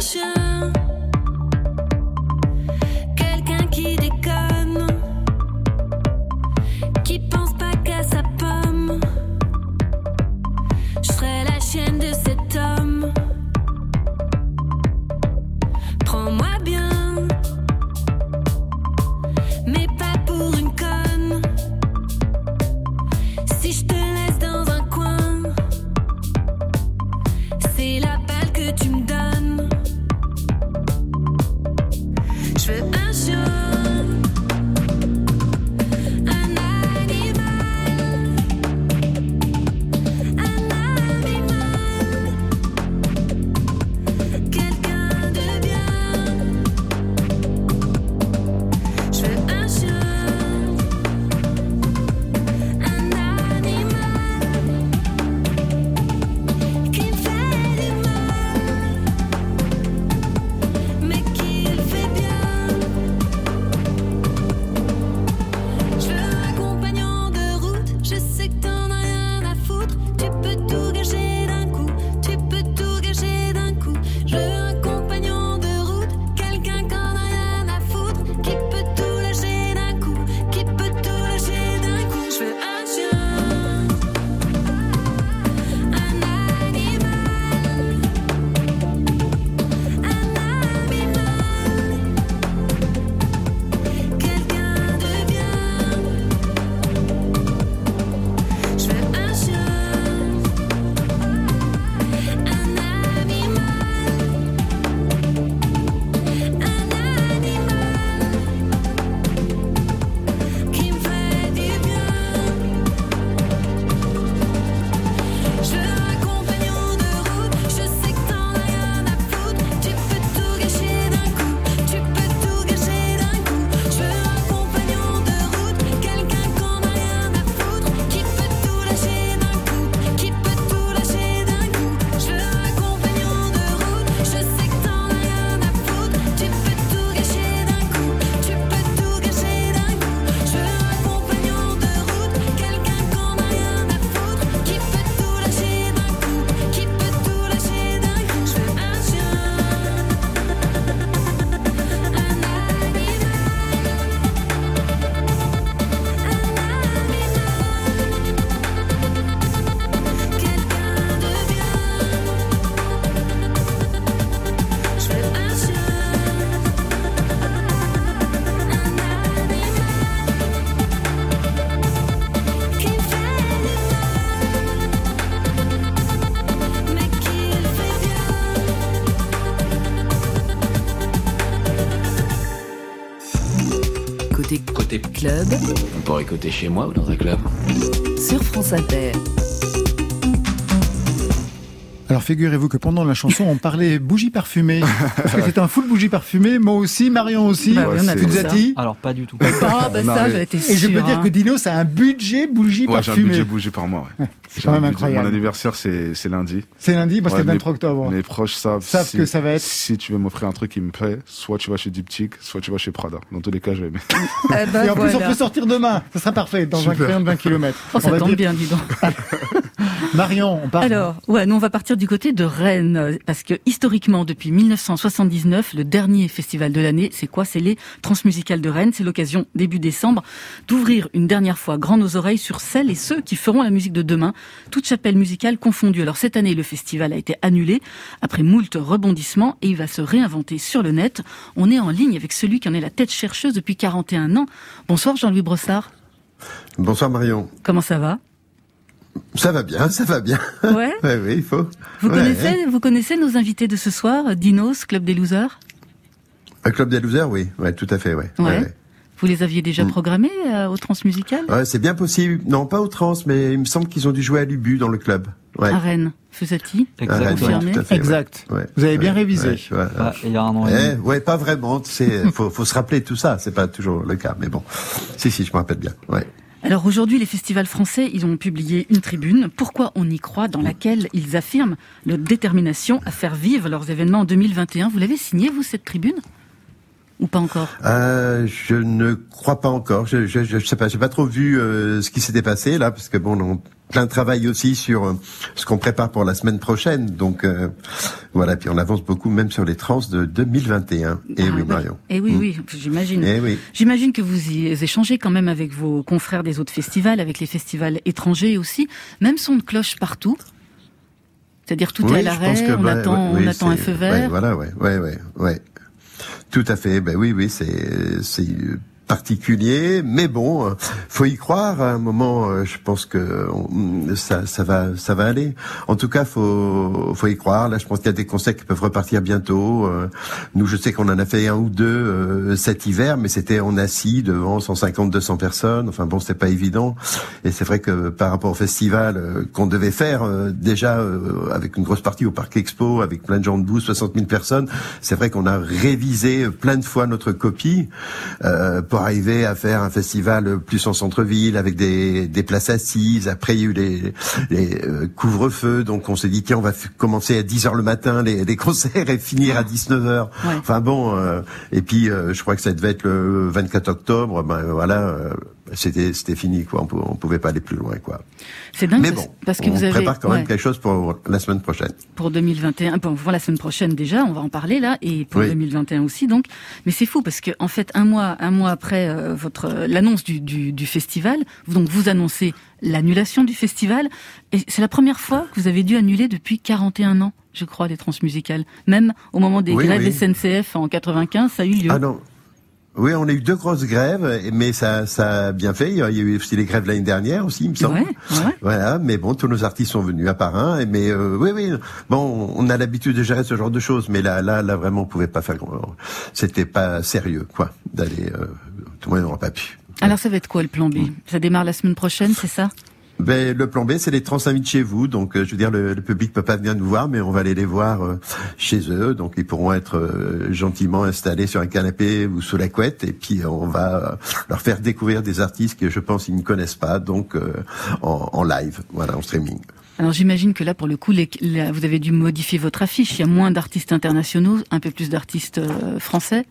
On pourrait écouter chez moi ou dans un club. sur France Inter. Alors figurez-vous que pendant la chanson, on parlait bougie parfumée. [laughs] Parce que c'était un full bougie parfumée. Moi aussi, Marion aussi. Bah oui, on a tout ça. Fuzzati. Alors pas du tout. Ah, bah ça, j'avais été Et je peux dire hein. que Dino, c'est un budget bougie Ouais, j'ai un parfumée. budget bougie par mois. Ouais. C'est J'ai quand même incroyable. Mon anniversaire, c'est c'est lundi. C'est lundi, moi c'était Ouais, le mes- 23 octobre. Mes proches savent, Savent si, que ça va être- Si tu veux m'offrir un truc qui me plaît, soit tu vas chez Diptyque, soit tu vas chez Prada. Dans tous les cas, je vais aimer. Eh ben, Et en plus, on peut sortir demain. Ça sera parfait, dans un crayon de 20 km. Oh, ça tombe bien, dis donc. [laughs] [laughs] Marion, on part. Alors, ouais, nous on va partir du côté de Rennes, parce que historiquement, depuis 1979, le dernier festival de l'année, c'est quoi? C'est les Transmusicales de Rennes. C'est l'occasion, début décembre, d'ouvrir une dernière fois grand nos oreilles sur celles et ceux qui feront la musique de demain, toute chapelle musicale confondue. Alors cette année, le festival a été annulé après moult rebondissements et il va se réinventer sur le net. On est en ligne avec celui qui en est la tête chercheuse depuis 41 ans. Bonsoir Jean-Louis Brossard. Bonsoir Marion. Comment ça va? Ça va bien, ça va bien. [laughs] Ouais. ouais, oui, il faut. Vous Ouais. connaissez, vous connaissez nos invités de ce soir, Dinos, Club des Losers? Un club des losers, oui, ouais, tout à fait, ouais. Ouais. ouais, ouais. Vous les aviez déjà Mm. programmés euh, au Transmusical? Ouais, c'est bien possible. Non, pas au trans, mais il me semble qu'ils ont dû jouer à l'Ubu dans le club. Ouais. à Rennes fait, ouais. Exact. Ouais. Vous avez bien Ouais, révisé. Ah, il y a un an et Eh, demi. ouais, pas vraiment. C'est faut, faut se rappeler tout ça. C'est pas toujours le cas, mais bon. Si, si, je me rappelle bien. Ouais. Alors aujourd'hui, les festivals français, ils ont publié une tribune, Pourquoi on y croit, dans laquelle ils affirment leur détermination à faire vivre leurs événements en 2021. Vous l'avez signé, vous, cette tribune? Ou pas encore? Euh, je ne crois pas encore. Je, je sais pas. J'ai pas trop vu euh, ce qui s'était passé là, parce que bon, plein de travail aussi sur euh, ce qu'on prépare pour la semaine prochaine. Donc euh, voilà. Puis on avance beaucoup même sur les trans de 2021. Et Ah oui, Marion. Eh oui, Mm. oui, j'imagine. Eh oui. J'imagine que vous y échangez quand même avec vos confrères des autres festivals, avec les festivals étrangers aussi. Même son de cloche partout. C'est-à-dire tout Oui, est à l'arrêt, on bah, attend, ouais, on attend un feu ouais, vert. voilà, ouais, ouais, ouais, ouais. Tout à fait. Ben oui, oui, c'est c'est particulier, mais bon, euh, faut y croire. À un moment, euh, je pense que ça, ça va, ça va aller. En tout cas, faut, faut y croire. Là, je pense qu'il y a des concerts qui peuvent repartir bientôt. Euh, Nous, je sais qu'on en a fait un ou deux cet hiver, mais c'était en assis devant 150, 200 personnes. Enfin bon, c'était pas évident. Et c'est vrai que par rapport au festival qu'on devait faire déjà avec une grosse partie au Parc Expo, avec plein de gens debout, 60 000 personnes, c'est vrai qu'on a révisé plein de fois notre copie euh, pour arriver à faire un festival plus en centre-ville avec des, des places assises. Après, il y a eu les, les euh, couvre-feux, donc on s'est dit tiens, on va commencer à 10 heures le matin les, les concerts et finir à 19 heures. Ouais. Enfin bon, euh, et puis euh, je crois que ça devait être le 24 octobre. Ben voilà, euh, c'était c'était fini quoi. On, on pouvait pas aller plus loin quoi. C'est dingue Mais parce, bon, parce que on vous avez prépare quand même quelque chose pour la semaine prochaine. pour 2021. Bon, voilà la semaine prochaine déjà, on va en parler là, et pour Oui. 2021 aussi. Donc, mais c'est fou parce que en fait, un mois, un mois après euh, votre euh, l'annonce du, du, du festival, vous- donc vous annoncez l'annulation du festival, et c'est la première fois que vous avez dû annuler depuis 41 ans, je crois, les transmusicales. Même au moment des Oui, grèves oui. SNCF en 95, ça a eu lieu. Ah non. Oui, on a eu deux grosses grèves, mais ça, ça a bien fait. Il y a eu aussi les grèves l'année dernière aussi, il me semble. Ouais, ouais. Voilà, mais bon, tous nos artistes sont venus à part un. et- Mais euh, oui, oui. Bon, on a l'habitude de gérer ce genre de choses, mais là, là, là, vraiment, on pouvait pas faire. C'était pas sérieux, quoi, d'aller. Euh, tout le monde n'aurait pas pu. Alors ça va être quoi le plan B? Ça démarre la semaine prochaine, c'est ça? Ben, le plan B, c'est les trans invités chez vous. Donc, euh, je veux dire, le, le public peut pas venir nous voir, mais on va aller les voir euh, chez eux. Donc, ils pourront être euh, gentiment installés sur un canapé ou sous la couette. Et puis, on va leur faire découvrir des artistes que je pense ils ne connaissent pas, donc en, en live, voilà, en streaming. Alors j'imagine que là, pour le coup, les- là, vous avez dû modifier votre affiche. Il y a moins d'artistes internationaux, un peu plus d'artistes français.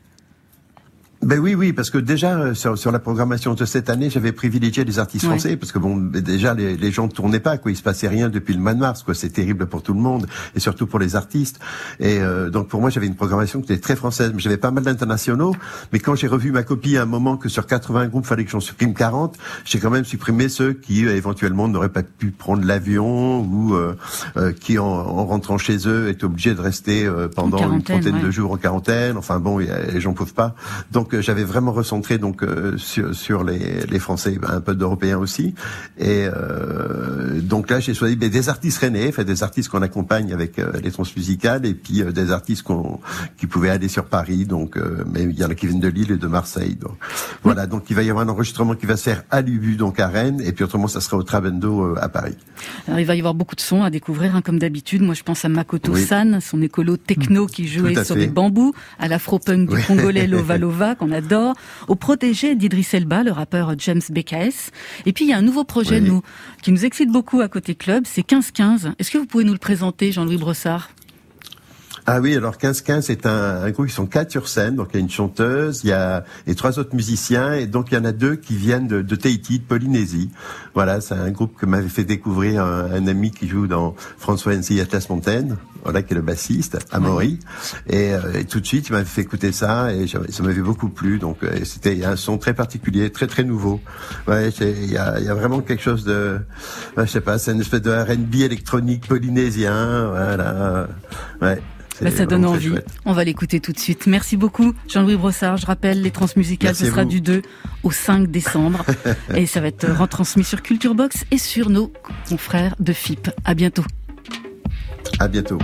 Ben oui, oui, parce que déjà euh, sur, sur la programmation de cette année, j'avais privilégié les artistes français parce que bon, ben, déjà les, les gens ne tournaient pas, quoi. Il se passait rien depuis le mois de mars, quoi. C'est terrible pour tout le monde et surtout pour les artistes. Et euh, donc pour moi, j'avais une programmation qui était très française, mais j'avais pas mal d'internationaux. Mais quand j'ai revu ma copie à un moment que sur 80 groupes, fallait que j'en supprime 40, j'ai quand même supprimé ceux qui euh, éventuellement n'auraient pas pu prendre l'avion ou euh, euh, qui en, en rentrant chez eux étaient obligés de rester euh, pendant une trentaine ouais. de jours en quarantaine. Enfin bon, les gens peuvent pas. Donc donc j'avais vraiment recentré donc euh, sur, sur les, les Français, un peu d'Européens aussi. Et euh, donc là, j'ai choisi ben, des artistes rennais, fait des artistes qu'on accompagne avec euh, les transmusicales, et puis euh, des artistes qu'on qui pouvaient aller sur Paris. Donc, euh, mais il y en a qui viennent de Lille et de Marseille. Donc voilà, donc il va y avoir un enregistrement qui va se faire à l'UBU, donc à Rennes, et puis autrement, ça sera au Trabendo euh, à Paris. Alors, il va y avoir beaucoup de sons à découvrir, hein, comme d'habitude. Moi, je pense à Makoto Oui. San, son écolo techno qui jouait Tout à sur fait. des bambous, à l'afro-punk du Oui. congolais [laughs] Lova Lova, qu'on adore, au protégé d'Idriss Elba, le rappeur James BKS. Et puis, il y a un nouveau projet, Oui. nous, qui nous excite beaucoup à côté club, c'est 15-15. Est-ce que vous pouvez nous le présenter, Jean-Louis Brossard? Ah oui, alors 15-15, c'est un, un groupe, ils sont quatre sur scène, donc il y a une chanteuse, il y a et trois autres musiciens, et donc il y en a deux qui viennent de, de Tahiti, de Polynésie. Voilà, c'est un groupe que m'avait fait découvrir un, un ami qui joue dans François NC Atlas Montaigne, voilà, qui est le bassiste, à Maury. Et, euh, et tout de suite, il m'avait fait écouter ça, et ça m'avait beaucoup plu, donc euh, c'était un son très particulier, très très nouveau. Ouais, il y a, y a vraiment quelque chose de, je sais pas, c'est une espèce de R&B électronique polynésien, voilà, ouais. Bah, ça donne envie. chouette. On va l'écouter tout de suite. Merci beaucoup, Jean-Louis Brossard. Je rappelle, les transmusicales, ce sera vous. du 2 au 5 décembre. [laughs] et ça va être retransmis sur Culture Box et sur nos confrères de FIP. À bientôt. À bientôt.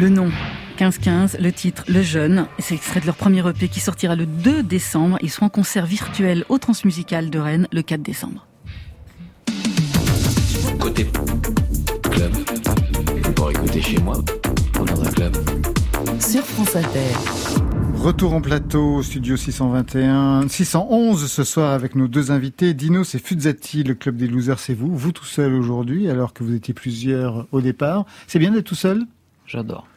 Le nom 15-15, le titre Le Jeune. C'est extrait de leur premier EP qui sortira le 2 décembre. Ils seront en concert virtuel au Transmusical de Rennes le 4 décembre. Côté club, pourrez écouter chez moi dans un club. Sur France Inter. Retour en plateau, studio 621, 611 ce soir avec nos deux invités. Dino, c'est Fuzzati, le club des losers, c'est vous. Vous tout seul aujourd'hui, alors que vous étiez plusieurs au départ. C'est bien d'être tout seul? J'adore.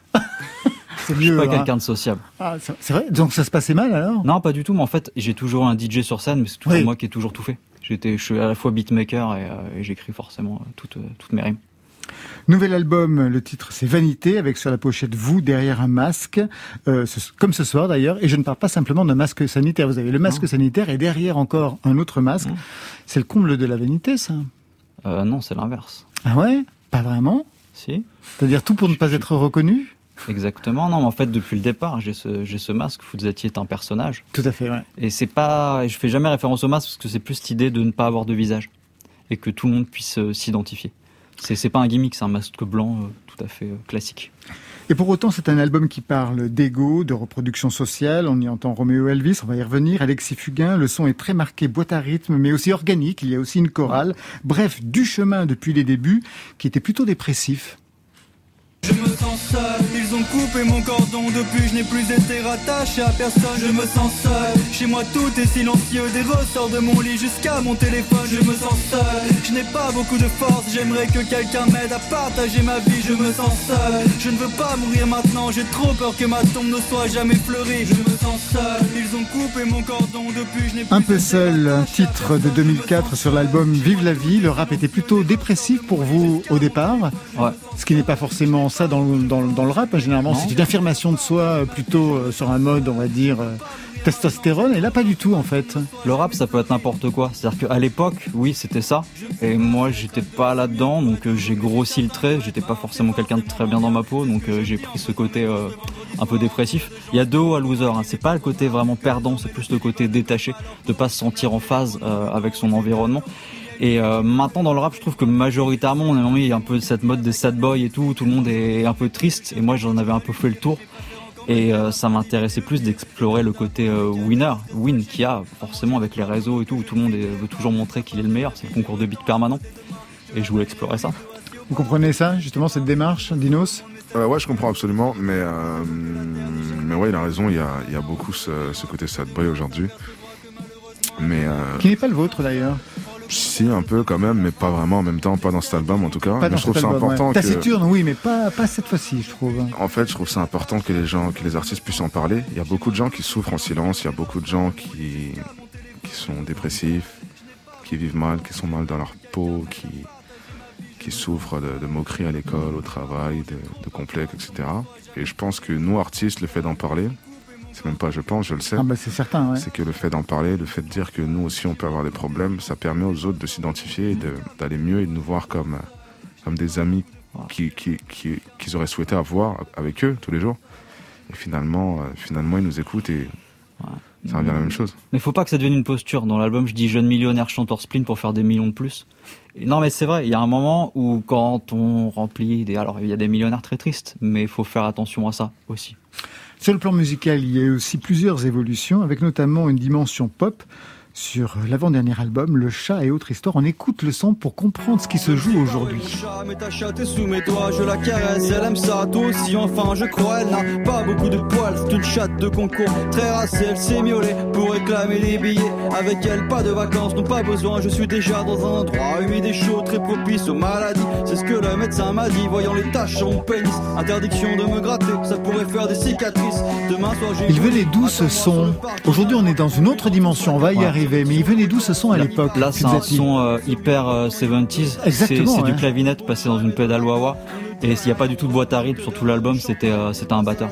C'est Je suis mieux. pas hein. quelqu'un de sociable. Ah, c'est vrai? Donc ça se passait mal alors? Non, pas du tout, mais en fait, j'ai toujours un DJ sur scène, mais c'est toujours Oui. moi qui ai toujours tout fait. J'étais, je suis à la fois beatmaker et, euh, et j'écris forcément euh, toutes, euh, toutes mes rimes. Nouvel album, le titre c'est Vanité, avec sur la pochette vous derrière un masque, euh, ce- comme ce soir d'ailleurs. Et je ne parle pas simplement d'un masque sanitaire. Vous avez le masque sanitaire et derrière encore un autre masque. C'est le comble de la vanité, ça? Euh, non, c'est l'inverse. Ah ouais? Pas vraiment? Si C'est-à-dire tout pour ne pas être reconnu? Exactement. Non, mais en fait, depuis le départ, j'ai ce, j'ai ce masque. Fuzzati est un personnage. Tout à fait, ouais. Et c'est pas, je fais jamais référence au masque parce que c'est plus cette idée de ne pas avoir de visage et que tout le monde puisse euh, s'identifier. C'est, c'est pas un gimmick, c'est un masque blanc euh, tout à fait euh, classique. Et pour autant, c'est un album qui parle d'ego, de reproduction sociale. On y entend Roméo Elvis, on va y revenir. Alexis Fugain, le son est très marqué boîte à rythme, mais aussi organique. Il y a aussi une chorale. Bref, du chemin depuis les débuts, qui était plutôt dépressif. Je me sens seul, ils ont coupé mon cordon. Depuis je n'ai plus été rattaché à personne. Je me sens seul, chez moi tout est silencieux. Des ressorts de mon lit jusqu'à mon téléphone. Je me sens seul, je n'ai pas beaucoup de force. J'aimerais que quelqu'un m'aide à partager ma vie. Je me sens seul, je ne veux pas mourir maintenant. J'ai trop peur que ma tombe ne soit jamais fleurie. Je me sens seul, ils ont coupé mon cordon. Depuis je n'ai plus Un peu seul, un titre de 2004 sur l'album Vive la vie. Le rap était plutôt dépressif pour vous au départ. Ouais. Ce qui n'est pas forcément ça dans, le- dans, le- dans le rap. hein. Généralement, c'est une affirmation de soi euh, plutôt euh, sur un mode, on va dire, euh, testostérone. Et là, pas du tout, en fait. Le rap, ça peut être n'importe quoi. C'est-à-dire qu'à l'époque, oui, c'était ça. Et moi, j'étais pas là-dedans, donc euh, j'ai grossi le trait. J'étais pas forcément quelqu'un de très bien dans ma peau, donc euh, j'ai pris ce côté euh, un peu dépressif. Il y a deux hauts à loser. hein. C'est pas le côté vraiment perdant, c'est plus le côté détaché, de pas se sentir en phase euh, avec son environnement. Et euh, maintenant dans le rap, je trouve que majoritairement, on a un peu cette mode des sad boys et tout, tout le monde est un peu triste. Et moi, j'en avais un peu fait le tour. Et euh, ça m'intéressait plus d'explorer le côté euh, winner, win qu'il y a forcément avec les réseaux et tout, où tout le monde est- veut toujours montrer qu'il est le meilleur. C'est le concours de beat permanent. Et je voulais explorer ça. Vous comprenez ça, justement, cette démarche, Dinos? Euh, ouais, je comprends absolument, mais euh, mais ouais, il a raison. Il y a, il y a beaucoup ce, ce côté sad boy aujourd'hui. Mais euh, Qui n'est pas le vôtre, d'ailleurs. Si un peu quand même, mais pas vraiment en même temps, pas dans cet album en tout cas. Pas mais dans je trouve cet ça album, important ouais. que. Taciturne, oui, mais pas, pas cette fois-ci, je trouve. En fait, je trouve ça important que les gens, que les artistes puissent en parler. Il y a beaucoup de gens qui souffrent en silence. Il y a beaucoup de gens qui qui sont dépressifs, qui vivent mal, qui sont mal dans leur peau, qui qui souffrent de, de moqueries à l'école, au travail, de, de complexes, etc. Et je pense que nous, artistes, le fait d'en parler, c'est même pas je pense, je le sais. Ah bah c'est certain, ouais. C'est que le fait d'en parler, le fait de dire que nous aussi on peut avoir des problèmes, ça permet aux autres de s'identifier et d'aller mieux et de nous voir comme, comme des amis qui, qui, qui- qu'ils auraient souhaité avoir avec eux tous les jours. Et finalement, euh, finalement ils nous écoutent et ça revient à la même chose. Mais faut pas que ça devienne une posture. Dans l'album, je dis jeune millionnaire chanteur spleen pour faire des millions de plus. Et non, mais c'est vrai, il y a un moment où quand on remplit des... Alors, il y a des millionnaires très tristes, mais il faut faire attention à ça aussi. Sur le plan musical, il y a eu aussi plusieurs évolutions, avec notamment une dimension pop. Sur l'avant-dernier album, Le Chat et autres histoires, on écoute le son pour comprendre ce qui se joue aujourd'hui. chat, mais ta chatte est sous mes doigts, je la caresse, elle aime ça, toi aussi, enfin, je crois, elle n'a pas beaucoup de poils, c'est une chatte de concours, très racée, elle s'est miaulée pour réclamer les billets, avec elle, pas de vacances, non pas besoin, je suis déjà dans un endroit humide et chaud, très propice aux maladies, c'est ce que le médecin m'a dit, voyant les taches sur mon pénis, interdiction de me gratter, ça pourrait faire des cicatrices, demain soir j'ai... Il venait d'où ce son Aujourd'hui, on est dans une autre dimension, on va y Ouais. Mais il venait d'où ce son à l'époque Là, c'est un son euh, hyper euh, 70s. C'est Exactement, c'est ouais. du clavinette passé dans une pédale wah Et s'il n'y a pas du tout de boîte à rythme sur tout l'album, c'était euh, un batteur.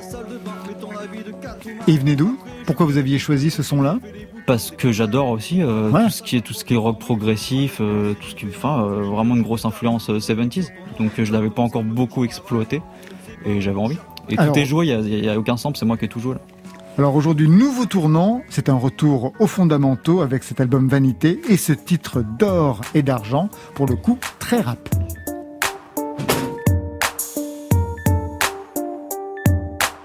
Et il venait d'où? Pourquoi vous aviez choisi ce son-là? Parce que j'adore aussi euh, Ouais. tout ce qui est tout ce qui est rock progressif, euh, tout ce qui, enfin, euh, vraiment une grosse influence euh, 70s. Donc je l'avais pas encore beaucoup exploité et j'avais envie. Et Alors- tout est joué, il y a, il y a aucun sample, c'est moi qui ai tout joué. Là. Alors aujourd'hui, nouveau tournant, c'est un retour aux fondamentaux avec cet album Vanité et ce titre d'or et d'argent, pour le coup très rap.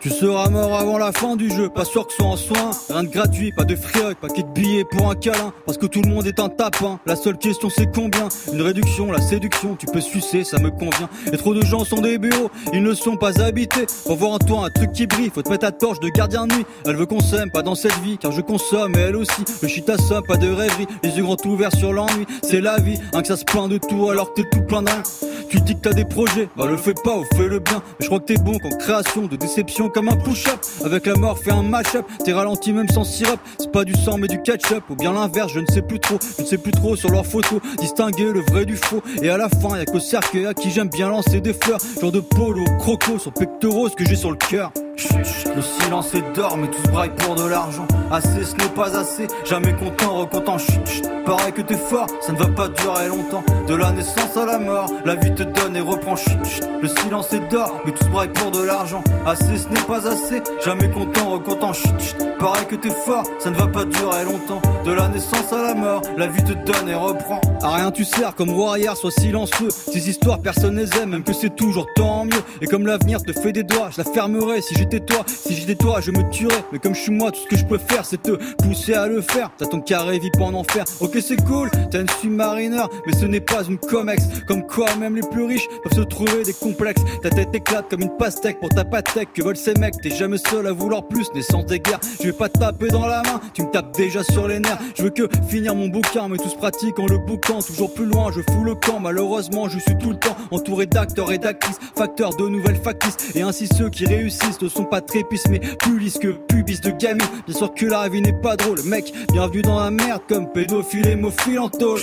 Tu seras mort avant la fin du jeu, pas sûr que soit en soin. Rien de gratuit, pas de frioc, paquet de billets pour un câlin. Parce que tout le monde est un tapin. La seule question c'est combien? Une réduction, la séduction, tu peux sucer, ça me convient. Et trop de gens sont des bureaux, ils ne sont pas habités. Pour voir en toi un truc qui brille, faut te mettre à torche de gardien de nuit. Elle veut qu'on s'aime, pas dans cette vie, car je consomme et elle aussi. Le shit assomme, pas de rêverie, les yeux grands ouverts sur l'ennui. C'est la vie, hein, que ça se plaint de tout alors que t'es tout plein rien. Tu dis que t'as des projets, bah le fais pas ou fais le bien. Mais je crois que t'es bon qu'en création de déception comme un push-up. Avec la mort, fais un match-up. T'es ralenti même sans sirop. C'est pas du sang mais du ketchup. Ou bien l'inverse, je ne sais plus trop. Je ne sais plus trop sur leurs photos. Distinguer le vrai du faux. Et à la fin, y'a qu'au cercueil à qui j'aime bien lancer des fleurs. Genre de polo, croco sur pectoraux, ce que j'ai sur le cœur. Le silence est d'or, mais tous braillent pour de l'argent. Assez, ce n'est pas assez. Jamais content, recontent. Chut. Pareil que t'es fort, ça ne va pas durer longtemps. De la naissance à la mort, la vie te donne et reprend. Chut. Le silence est d'or, mais tout se braille pour de l'argent. Assez, ce n'est pas assez. Jamais content, recontent. Chut. Pareil que t'es fort, ça ne va pas durer longtemps. De la naissance à la mort, la vie te donne et reprend. À rien tu sers comme roi arrière, sois silencieux. Ces histoires, personne les aime, même que c'est toujours tant mieux. Et comme l'avenir te fait des doigts, je la fermerai si j'étais toi. Si j'étais toi, je me tuerais. Mais comme je suis moi, tout ce que je peux faire, c'est te pousser à le faire. T'as ton carré pour en enfer. Ok, c'est cool, t'as une submarineur, mais ce n'est pas une comex. Comme quoi, même les plus riches peuvent se trouver des complexes. Ta tête éclate comme une pastèque pour ta pastèque. Que veulent ces mecs? T'es jamais seul à vouloir plus, naissance des guerres. Je vais pas te taper dans la main, tu me tapes déjà sur les nerfs. Je veux que finir mon bouquin, mais tout se pratique en le bouquant. Toujours plus loin, je fous le camp. Malheureusement, je suis tout le temps entouré d'acteurs et d'actrices, facteurs de nouvelles factices. Et ainsi ceux qui réussissent sont pas trépistes, mais plus lisses que pubis de gamine. Bien sûr que la vie n'est pas drôle, mec. Bienvenue dans la merde comme pédophile, hémophile en tôle.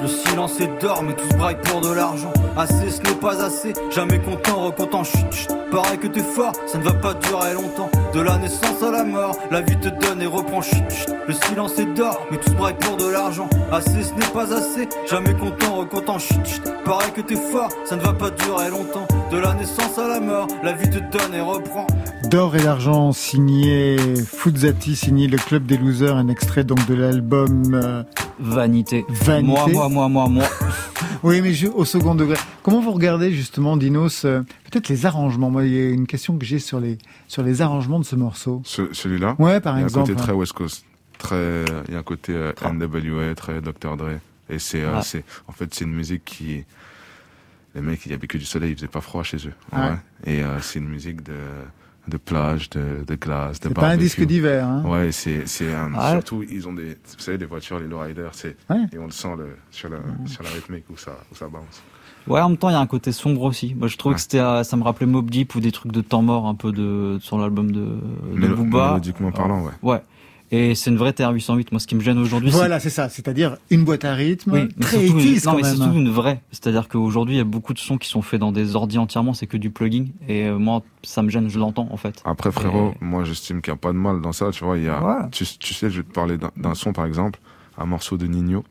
Le silence est d'or, mais tout se braille pour de l'argent. Assez, ce n'est pas assez. Jamais content, recontent. Chut, chut. Pareil que t'es fort, ça ne va pas durer longtemps. De la naissance à la mort, la vie te donne et reprend. Chut. Le silence est d'or, mais tout se braille pour de l'argent. Assez, ce n'est pas assez. Jamais content, recontent. Chut, chut. Pareil que t'es fort, ça ne va pas durer longtemps. De la naissance à la mort, la vie te donne et reprend. D'or et d'argent signé Fuzzati, signé le Club des Losers, un extrait donc de l'album euh, Vanité. Vanité. Moi, moi, moi, moi, moi. [laughs] Oui, mais je- au second degré. Comment vous regardez justement, Dinos, euh, peut-être les arrangements? Moi, il y a une question que j'ai sur les sur les arrangements de ce morceau. Ce- Celui-là? Ouais, par il y a exemple, un côté ouais. très West Coast. Très, il y a un côté euh, NWA, très Dr. Dre. Et c'est, euh, en fait, c'est une musique qui, les mecs, il y avait que du soleil, il faisait pas froid chez eux. Ouais. Ouais. Et euh, c'est une musique de, de plage, de, de glace, de C'est pas un barbecue. disque d'hiver. Hein. Ouais, c'est, c'est un, Ah. surtout, ils ont des, vous savez, les voitures, les lowriders, c'est, Ouais. et on le sent le, sur la, sur la rythmique où ça, où ça bounce. Ouais, en même temps, il y a un côté sombre aussi. Moi, je trouve Ouais. que c'était, euh, ça me rappelait Mob Deep ou des trucs de temps mort un peu de, sur l'album de, de Mélo- Booba. Mélodiquement parlant, ouais. Ouais. Et c'est une vraie TR-808. Moi, ce qui me gêne aujourd'hui, c'est Voilà, c'est ça. C'est-à-dire une boîte à rythme, Oui, mais très surtout, 80s non, quand mais c'est même. surtout une vraie. C'est-à-dire qu'aujourd'hui, il y a beaucoup de sons qui sont faits dans des ordi entièrement, c'est que du plugin. Et euh, moi, ça me gêne, je l'entends en fait. Après, frérot, moi, j'estime qu'il n'y a pas de mal dans ça, tu vois. Il y a, tu, tu sais, je vais te parler d'un- d'un son, par exemple, un morceau de Nino,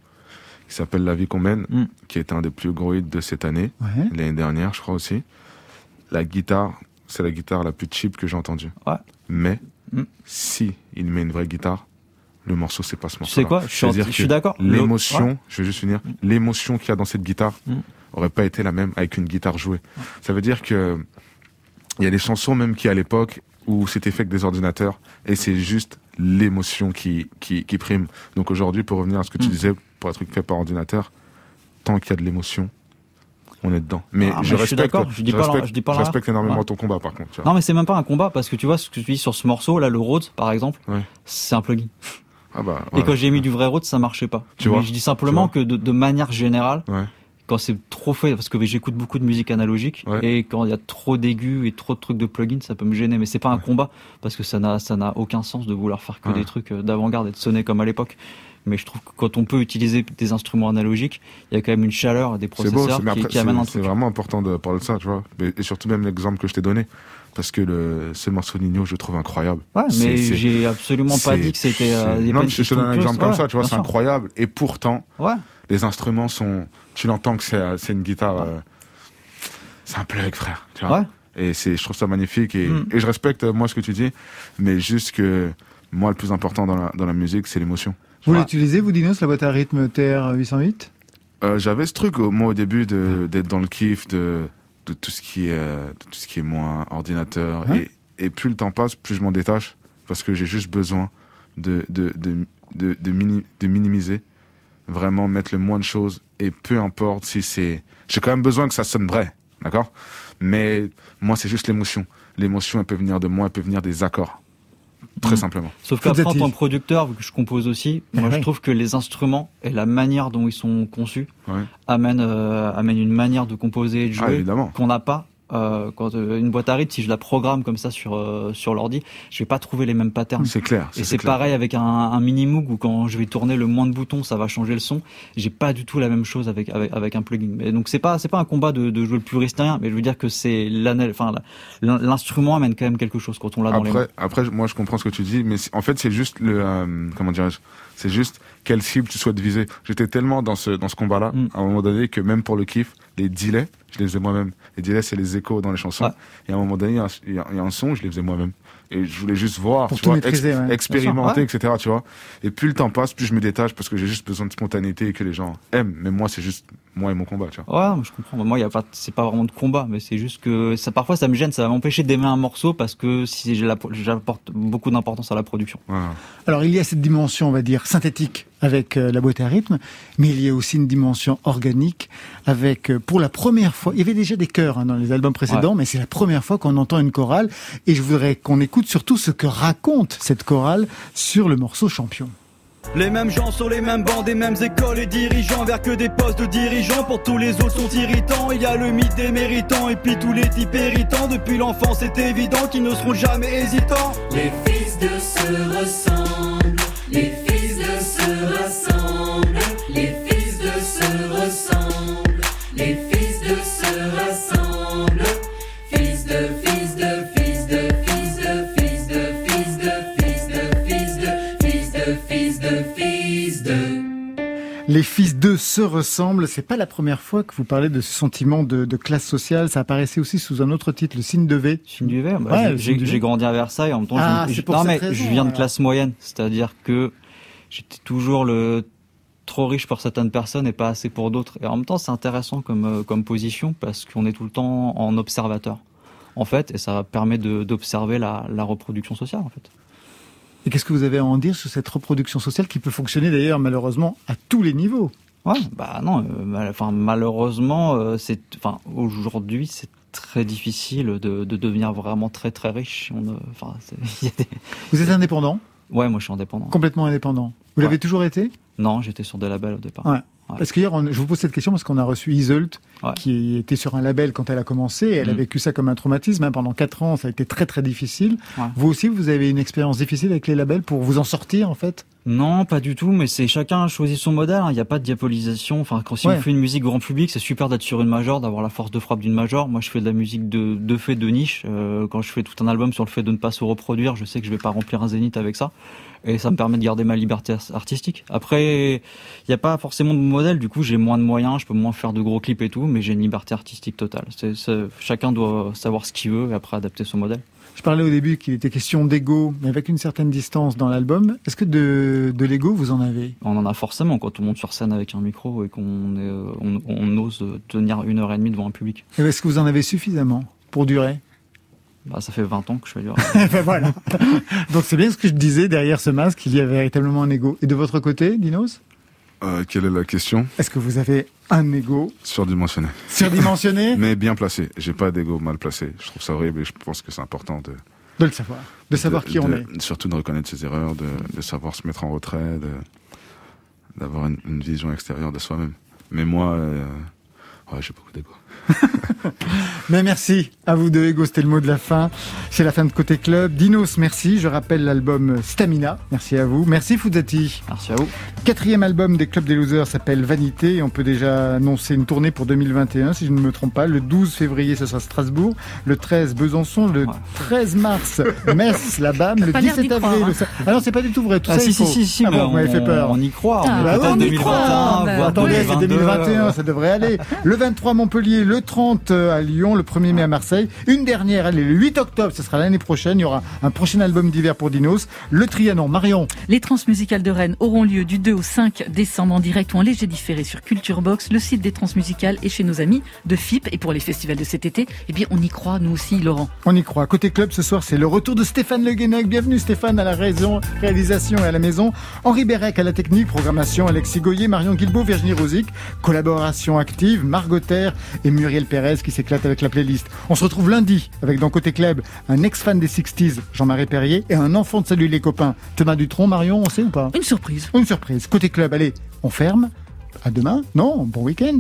qui s'appelle La vie qu'on mène, Mm. qui est un des plus gros hits de cette année, Ouais. l'année dernière, je crois aussi. La guitare, c'est la guitare la plus cheap que j'ai entendue. Ouais. Mais, Mm. si il met une vraie guitare, le morceau, c'est pas ce morceau. sais quoi? Je suis, suis d'accord. L'émotion, ouais. je vais juste finir, l'émotion qu'il y a dans cette guitare Mm. aurait pas été la même avec une guitare jouée. Ça veut dire que il y a des chansons même qui à l'époque où c'était fait avec des ordinateurs et c'est juste l'émotion qui, qui, qui prime. Donc aujourd'hui, pour revenir à ce que tu Mm. disais, pour un truc fait par ordinateur, tant qu'il y a de l'émotion, on est dedans. Mais Ah, mais je je suis respecte, d'accord, je dis pas respecte, je dis pas je respecte énormément Ouais. ton combat par contre. tu vois. Non, mais c'est même pas un combat parce que tu vois ce que tu dis sur ce morceau, là, le Rhodes, par exemple, Ouais. c'est un plugin. Ah bah, Et quand j'ai mis du vrai Rhodes, ça marchait pas. Tu Mais vois, je dis simplement que de, de manière générale, quand c'est trop fait, parce que j'écoute beaucoup de musique analogique, Ouais. et quand il y a trop d'aigus et trop de trucs de plugins, ça peut me gêner. Mais c'est pas un combat, parce que ça n'a, ça n'a aucun sens de vouloir faire que Ouais. des trucs euh, d'avant-garde et de sonner comme à l'époque. Mais je trouve que quand on peut utiliser des instruments analogiques, il y a quand même une chaleur des beau, processeurs qui, après, qui amène un c'est- c'est truc. vraiment important de parler de ça, tu vois. Et, surtout même l'exemple que je t'ai donné. Parce que le, ce morceau Nino, je trouve incroyable. Ouais, mais j'ai absolument pas dit que c'était. euh, non, mais je te donne un exemple comme ça, tu vois, c'est incroyable. Et pourtant, Ouais. les instruments sont. Tu l'entends que c'est euh, une guitare. euh, c'est un plug, frère. Tu vois. Et c'est, je trouve ça magnifique. Et, Mm. et je respecte, moi, ce que tu dis. Mais juste que, moi, le plus important dans la, dans la musique, c'est l'émotion. Vous l'utilisez, vous, Dinos, la boîte à rythme TR-808 Euh, j'avais ce truc, moi, au début, de, d'être dans le kiff de, de tout ce qui est, de tout ce qui est moins ordinateur. Et, et plus le temps passe, plus je m'en détache. Parce que j'ai juste besoin de, de, de, de, de, mini- de minimiser. Vraiment mettre le moins de choses. Et peu importe si c'est. J'ai quand même besoin que ça sonne vrai. D'accord? Mais moi, c'est juste l'émotion. L'émotion, elle peut venir de moi, elle peut venir des accords. Très simplement. Sauf qu'après, en tant que producteur, vu que je compose aussi, moi ouais. je trouve que les instruments et la manière dont ils sont conçus Ouais. amènent, euh, amènent une manière de composer et de Ah, jouer évidemment. qu'on n'a pas euh, quand euh, une boîte à rythme, si je la programme comme ça sur euh, sur l'ordi, je vais pas trouver les mêmes patterns. C'est clair. Et c'est pareil avec un, un mini Moog où quand je vais tourner le moins de boutons, ça va changer le son. J'ai pas du tout la même chose avec avec, avec un plugin. Mais donc c'est pas c'est pas un combat de, de jouer le puriste rien, mais je veux dire que c'est enfin l'instrument amène quand même quelque chose quand on l'a dans les mains. Après, après, moi, je comprends ce que tu dis, mais en fait, c'est juste le, euh, comment dirais-je, c'est juste quelle cible tu souhaites viser. J'étais tellement dans ce, dans ce combat-là, Mm. à un moment donné, que même pour le kiff, les delays, je les faisais moi-même. Les delays, c'est les échos dans les chansons. Et à un moment donné, il y a un- y, a- son, je les faisais moi-même. Et je voulais juste voir, tu vois, ouais. expérimenter, etc., tu vois. Et plus le temps passe, plus je me détache parce que j'ai juste besoin de spontanéité et que les gens aiment. Mais moi, c'est juste moi et mon combat, tu vois. Ouais, je comprends. Moi, il y a pas, c'est pas vraiment de combat, mais c'est juste que ça, parfois, ça me gêne, ça va m'empêcher d'aimer un morceau parce que si j'apporte beaucoup d'importance à la production. Alors il y a cette dimension, on va dire, synthétique avec euh, la boîte à rythme, mais il y a aussi une dimension organique avec, euh, pour la première fois, il y avait déjà des chœurs hein, dans les albums précédents, Ouais. mais c'est la première fois qu'on entend une chorale, et je voudrais qu'on écoute surtout ce que raconte cette chorale sur le morceau Champion. Les mêmes gens sur les mêmes bancs, des mêmes écoles et dirigeants vers que des postes de dirigeants. Pour tous les autres sont irritants. Il y a le mythe des méritants et puis tous les types irritants. Depuis l'enfance, c'est évident qu'ils ne seront jamais hésitants. Les fils de se ressemblent, les fils de se rassemblent, Les fils d'eux se ressemblent. C'est pas la première fois que vous parlez de ce sentiment de, de classe sociale. Ça apparaissait aussi sous un autre titre, le signe de V. Signe du V, bah, Ouais, j'ai- grandi à Versailles en même temps. Ah, je, non, mais raison, je viens de classe moyenne, c'est-à-dire que j'étais toujours le trop riche pour certaines personnes et pas assez pour d'autres. Et en même temps, c'est intéressant comme euh, comme position parce qu'on est tout le temps en observateur, en fait, et ça permet d'observer la, la reproduction sociale, en fait. Et qu'est-ce que vous avez à en dire sur cette reproduction sociale qui peut fonctionner d'ailleurs malheureusement à tous les niveaux Ouais, bah non, euh, enfin malheureusement, euh, c'est, enfin aujourd'hui, c'est très difficile de, de devenir vraiment très très riche. On, euh, [laughs] des- Vous êtes indépendant Ouais, moi je suis indépendant. Complètement indépendant. Vous Ouais. l'avez toujours été Non, j'étais sur des labels au départ. Ouais. Parce qu'hier, je vous pose cette question parce qu'on a reçu Ouais. qui était sur un label quand elle a commencé. et Elle a Mm. vécu ça comme un traumatisme. hein. Pendant quatre ans, ça a été très très difficile. Ouais. Vous aussi, vous avez une expérience difficile avec les labels pour vous en sortir en fait? Non, pas du tout, mais c'est chacun choisit son modèle. hein. Il n'y a pas de diabolisation. Enfin, quand si on fait une musique grand public, c'est super d'être sur une major, d'avoir la force de frappe d'une major. Moi, je fais de la musique de, de fait de niche. Euh, quand je fais tout un album sur le fait de ne pas se reproduire, je sais que je vais pas remplir un zénith avec ça, et ça me permet de garder ma liberté artistique. Après, il n'y a pas forcément de modèle. Du coup, j'ai moins de moyens, je peux moins faire de gros clips et tout, mais j'ai une liberté artistique totale. C'est, c'est- chacun doit savoir ce qu'il veut et après adapter son modèle. Je parlais au début qu'il était question d'ego, mais avec une certaine distance dans l'album. Est-ce que de, de l'ego, vous en avez? On en a forcément quand on monte sur scène avec un micro et qu'on est, on, on ose tenir une heure et demie devant un public. Et Est-ce que vous en avez suffisamment pour durer? Bah, ça fait 20 ans que je fais du [laughs] rap. Ben voilà. [laughs] Donc c'est bien ce que je disais, derrière ce masque, il y a véritablement un ego. Et de votre côté, Dinos? Euh, quelle est la question? Est-ce que vous avez un ego Surdimensionné. Surdimensionné [laughs] Mais bien placé. J'ai pas d'ego mal placé. Je trouve ça horrible et je pense que c'est important de. De le savoir. De savoir qui on est. Surtout de reconnaître ses erreurs, de, de savoir se mettre en retrait, de- d'avoir une, une vision extérieure de soi-même. Mais moi, euh, ouais, j'ai beaucoup d'ego. [laughs] Mais merci à vous deux, Ego, c'était le mot de la fin. C'est la fin de Côté Club. Dinos, merci. Je rappelle l'album Stamina. Merci à vous. Merci Fouzati. Merci à vous. Quatrième album des Clubs des Losers s'appelle Vanité. On peut déjà annoncer une tournée pour 2021, si je ne me trompe pas. Le 12 février, ce sera Strasbourg. Le 13, Besançon. Le 13 mars, [laughs] Metz, la BAM. Le pas l'air 17 d'y avril. croire, le sa- Ah non, c'est pas du tout vrai. Tout Ah, ça, si, si, si, si, ah bon, vous m'avez on- fait peur. on y croit. Ah, Peut-être bah, on y croit. 2021, Attendez, c'est 2022. 2021, ça devrait aller. Le 23 Montpellier, le 30 à Lyon, le 1er mai à Marseille. Une dernière, allez, le 8 octobre, ce sera l'année prochaine. Il y aura un prochain album d'hiver pour Dinos. Le Trianon, Marion. Les transmusicales de Rennes auront lieu du 2 au 5 décembre en direct ou en léger différé sur Culture Box, le site des transmusicales et chez nos amis de FIP. Et pour les festivals de cet été, eh bien, on y croit, nous aussi, Laurent. On y croit. Côté club, ce soir, c'est le retour de Stéphane Le Guenec. Bienvenue Stéphane à la raison, réalisation et à la maison. Henri Bérec à la technique, programmation, Alexis Goyer, Marion Guilbault, Virginie Rosic. Collaboration active, Margot Terre et Muriel Pérez qui s'éclate avec la playlist. On se retrouve lundi avec dans Côté Club un ex-fan des 60s, Jean-Marie Perrier, et un enfant de Salut les copains, Thomas Dutronc. Marion, on sait ou pas? Une surprise. Une surprise. Côté club, allez, on ferme. À demain? Non, bon week-end.